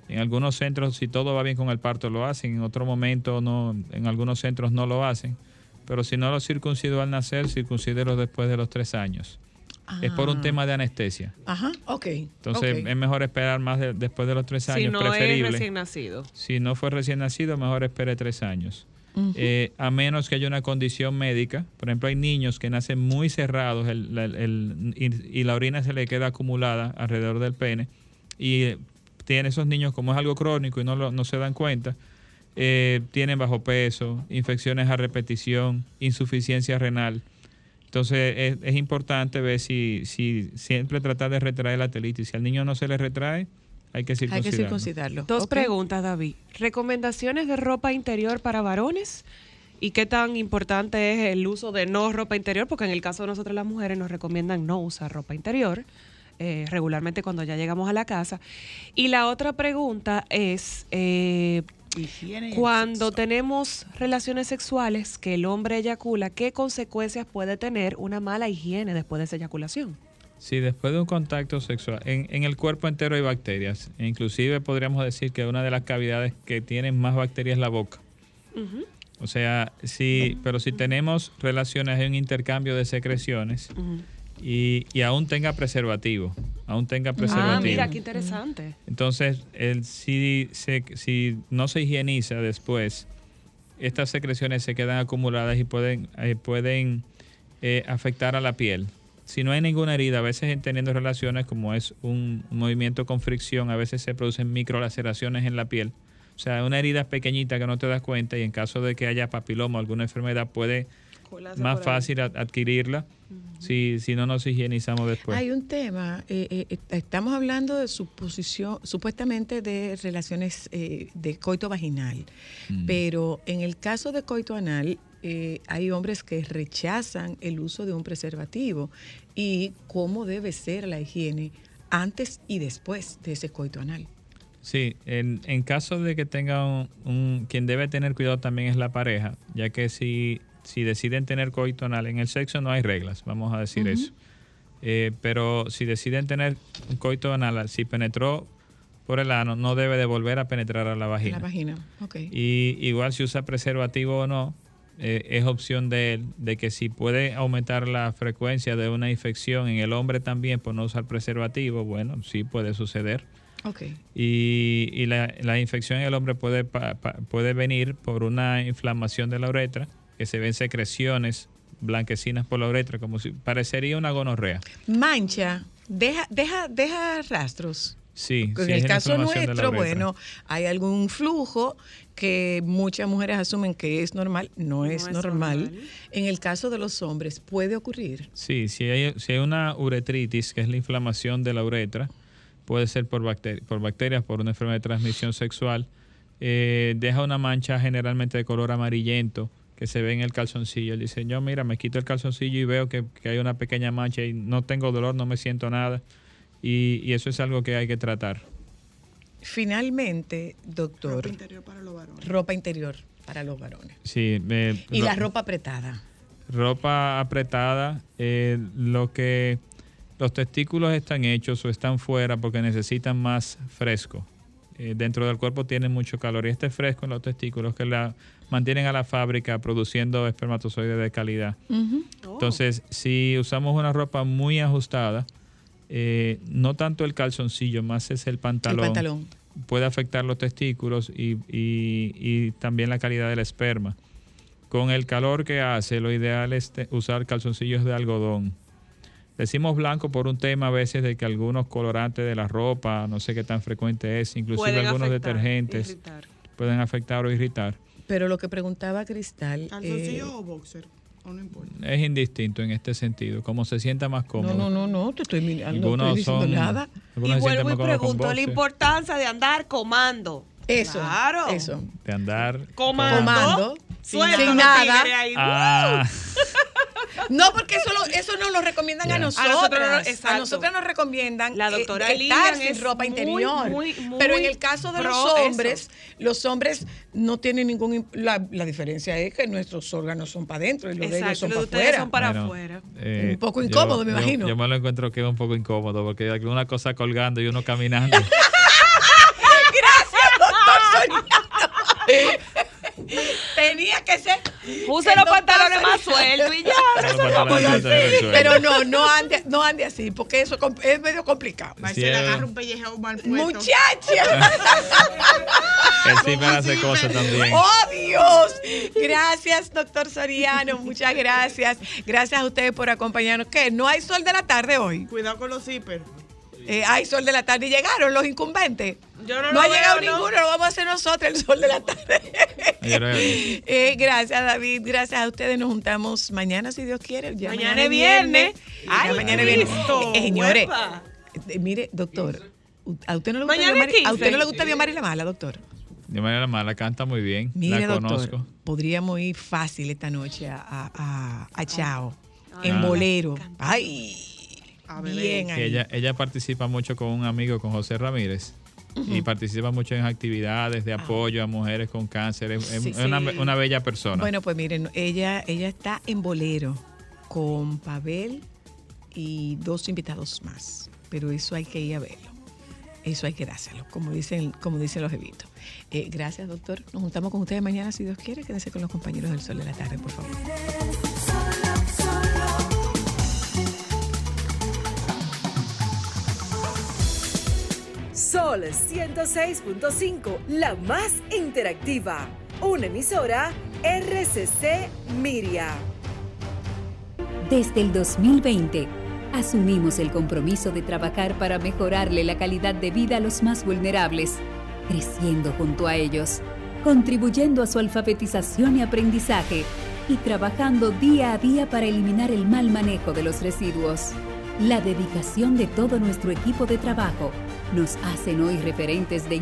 En algunos centros, si todo va bien con el parto, lo hacen. En otro momento, no, en algunos centros no lo hacen. Pero si no lo circuncidó al nacer, circuncídelo después de los tres años. Es por un Ah. tema de anestesia. Ajá, ok. Entonces es mejor esperar más de- después de los tres años, Si no es preferible. recién nacido. Si no fue recién nacido, mejor espere tres años. Eh, a menos que haya una condición médica. Por ejemplo, hay niños que nacen muy cerrados el- el- el- y, y la orina se le queda acumulada alrededor del pene. Y tienen esos niños, como es algo crónico y no, lo- no se dan cuenta, eh, tienen bajo peso, infecciones a repetición, insuficiencia renal. Entonces es, es importante ver si, si siempre tratar de retraer la telitis. Si al niño no se le retrae, hay que Hay circuncidarlo. que circuncidarlo. Dos preguntas, David. ¿Recomendaciones de ropa interior para varones? ¿Y qué tan importante es el uso de no ropa interior? Porque en el caso de nosotros las mujeres nos recomiendan no usar ropa interior. eh, regularmente cuando ya llegamos a la casa. Y la otra pregunta es, eh, cuando tenemos relaciones sexuales que el hombre eyacula, ¿qué consecuencias puede tener una mala higiene después de esa eyaculación? Sí, después de un contacto sexual, en, en el cuerpo entero hay bacterias. E Inclusive podríamos decir que una de las cavidades que tienen más bacterias es la boca. O sea, sí, pero si tenemos relaciones, hay un intercambio de secreciones y, y aún tenga preservativo, aún tenga preservativo. Ah, mira, qué interesante. Entonces, el, si, se- si no se higieniza después, estas secreciones se quedan acumuladas y pueden, eh, pueden eh, afectar a la piel. Si no hay ninguna herida, a veces en teniendo relaciones, como es un, movimiento con fricción, a veces se producen microlaceraciones en la piel. O sea, una herida pequeñita que no te das cuenta y en caso de que haya papiloma o alguna enfermedad puede más fácil ad- adquirirla si, si no nos higienizamos después. Hay un tema, eh, eh, eh, estamos hablando de suposición, supuestamente de relaciones eh, de coito vaginal, Mm. pero en el caso de coito anal hay hombres que rechazan el uso de un preservativo y cómo debe ser la higiene antes y después de ese coito anal. Sí, en, en caso de que tenga un, un- Quien debe tener cuidado también es la pareja, ya que si, si deciden tener coito anal, en el sexo no hay reglas, vamos a decir eso. Eh, pero si deciden tener un coito anal, si penetró por el ano, no debe de volver a penetrar a la vagina. la vagina, ok. Y igual si usa preservativo o no, eh, es opción de él, de que si puede aumentar la frecuencia de una infección en el hombre también por no usar preservativo, bueno, sí puede suceder. Ok. Y, y la, la infección en el hombre puede, pa- pa- puede venir por una inflamación de la uretra, que se ven secreciones blanquecinas por la uretra, como si parecería una gonorrea. Mancha, deja, deja, deja rastros. Sí, En sí, el caso nuestro, bueno, hay algún flujo que muchas mujeres asumen que es normal, no, es, es normal. normal. En el caso de los hombres puede ocurrir. Sí, si hay, si hay una uretritis, que es la inflamación de la uretra, puede ser por, bacteri- por bacterias, por una enfermedad de transmisión sexual. Eh, deja una mancha generalmente de color amarillento que se ve en el calzoncillo. Él dice, yo mira, me quito el calzoncillo y veo que, que hay una pequeña mancha y no tengo dolor, no me siento nada. Y, y eso es algo que hay que tratar. Finalmente, doctor, Ropa interior para los varones. ropa interior para los varones. Sí, me- Y ro- la ropa apretada. ropa apretada, eh, lo que los testículos están hechos o están fuera porque necesitan más fresco. Eh, dentro del cuerpo tienen mucho calor y este fresco en los testículos que la mantienen a la fábrica produciendo espermatozoides de calidad. Entonces, si usamos una ropa muy ajustada, eh, no tanto el calzoncillo, más es el pantalón. El pantalón. Puede afectar los testículos y, y- y también la calidad del esperma. Con el calor que hace, lo ideal es usar calzoncillos de algodón. Decimos blanco por un tema a veces de que algunos colorantes de la ropa, no sé qué tan frecuente es, inclusive Pueden algunos afectar, detergentes irritar. pueden afectar o irritar. Pero lo que preguntaba Cristal. ¿Calzoncillo eh, o boxer? O no importa. Es indistinto en este sentido, como se sienta más cómodo. no, no, no, no, te estoy mirando, no Algunos estoy diciendo son- nada. Y vuelvo y pregunto la importancia de andar comando. Eso. Claro. Eso. de andar. Comando. Comando. Sin nada. ahí. Ah, No, porque eso, lo- eso no lo recomiendan a A nosotras. nosotros no- A, exacto. nosotras nos recomiendan La eh, doctora estar Lilian sin es ropa muy, interior. muy, muy Pero en el caso de los eso. hombres, los hombres no tienen ningún... La, la diferencia es que nuestros órganos son para adentro y los de ellos Exacto, son los para de ustedes afuera. son para bueno, afuera. eh, Un poco yo- incómodo, me yo- imagino. Yo me lo encuentro que es un poco incómodo porque hay una cosa colgando y uno caminando. Gracias, doctor. Tenía que ser... Puse los pantalones más sueltos y ya. El Pero no, no ande, no ande así, porque eso es medio complicado. Sí, le agarra un pellejo mal Muchacha. El ciber hace cosas también. ¡Oh, Dios! Gracias, doctor Soriano. Muchas gracias. Gracias a ustedes por acompañarnos. ¿Qué? ¿No hay sol de la tarde hoy? Cuidado con los zippers. Eh, hay sol de la tarde y llegaron los incumbentes. Yo no No lo ha llegado veo, ¿no? ninguno, lo vamos a hacer nosotros el sol de la tarde. Eh, gracias, David. Gracias a ustedes. Nos juntamos mañana, si Dios quiere. Ya Mañana es viernes. Ay, mañana es viernes. Eh, señores, eh, mire, doctor. ¿A usted no le gusta, Mañana ¿a usted no 15. le gusta Diomari la mala, doctor? De manera mala, canta muy bien. Mire, la doctor, conozco. podríamos ir fácil esta noche a, a, a- a Chao, en Ah. bolero. Ay, Bien ahí. ella, ella participa mucho con un amigo, con José Ramírez. Y participa mucho en actividades de apoyo a mujeres con cáncer. Es, es Sí. una, Sí. una bella persona. Bueno, pues miren, ella, ella está en bolero con Pavel y dos invitados más. Pero eso hay que ir a verlo. Eso hay que dárselo, como dicen, como dicen los evitos. Eh, gracias, doctor. Nos juntamos con ustedes mañana, si Dios quiere. Quédense con los compañeros del Sol de la Tarde, por favor. Sol 106.5, la más interactiva. Una emisora RCC Miria. Desde el 2020, asumimos el compromiso de trabajar para mejorarle la calidad de vida a los más vulnerables, creciendo junto a ellos, contribuyendo a su alfabetización y aprendizaje y trabajando día a día para eliminar el mal manejo de los residuos. La dedicación de todo nuestro equipo de trabajo nos hacen hoy referentes de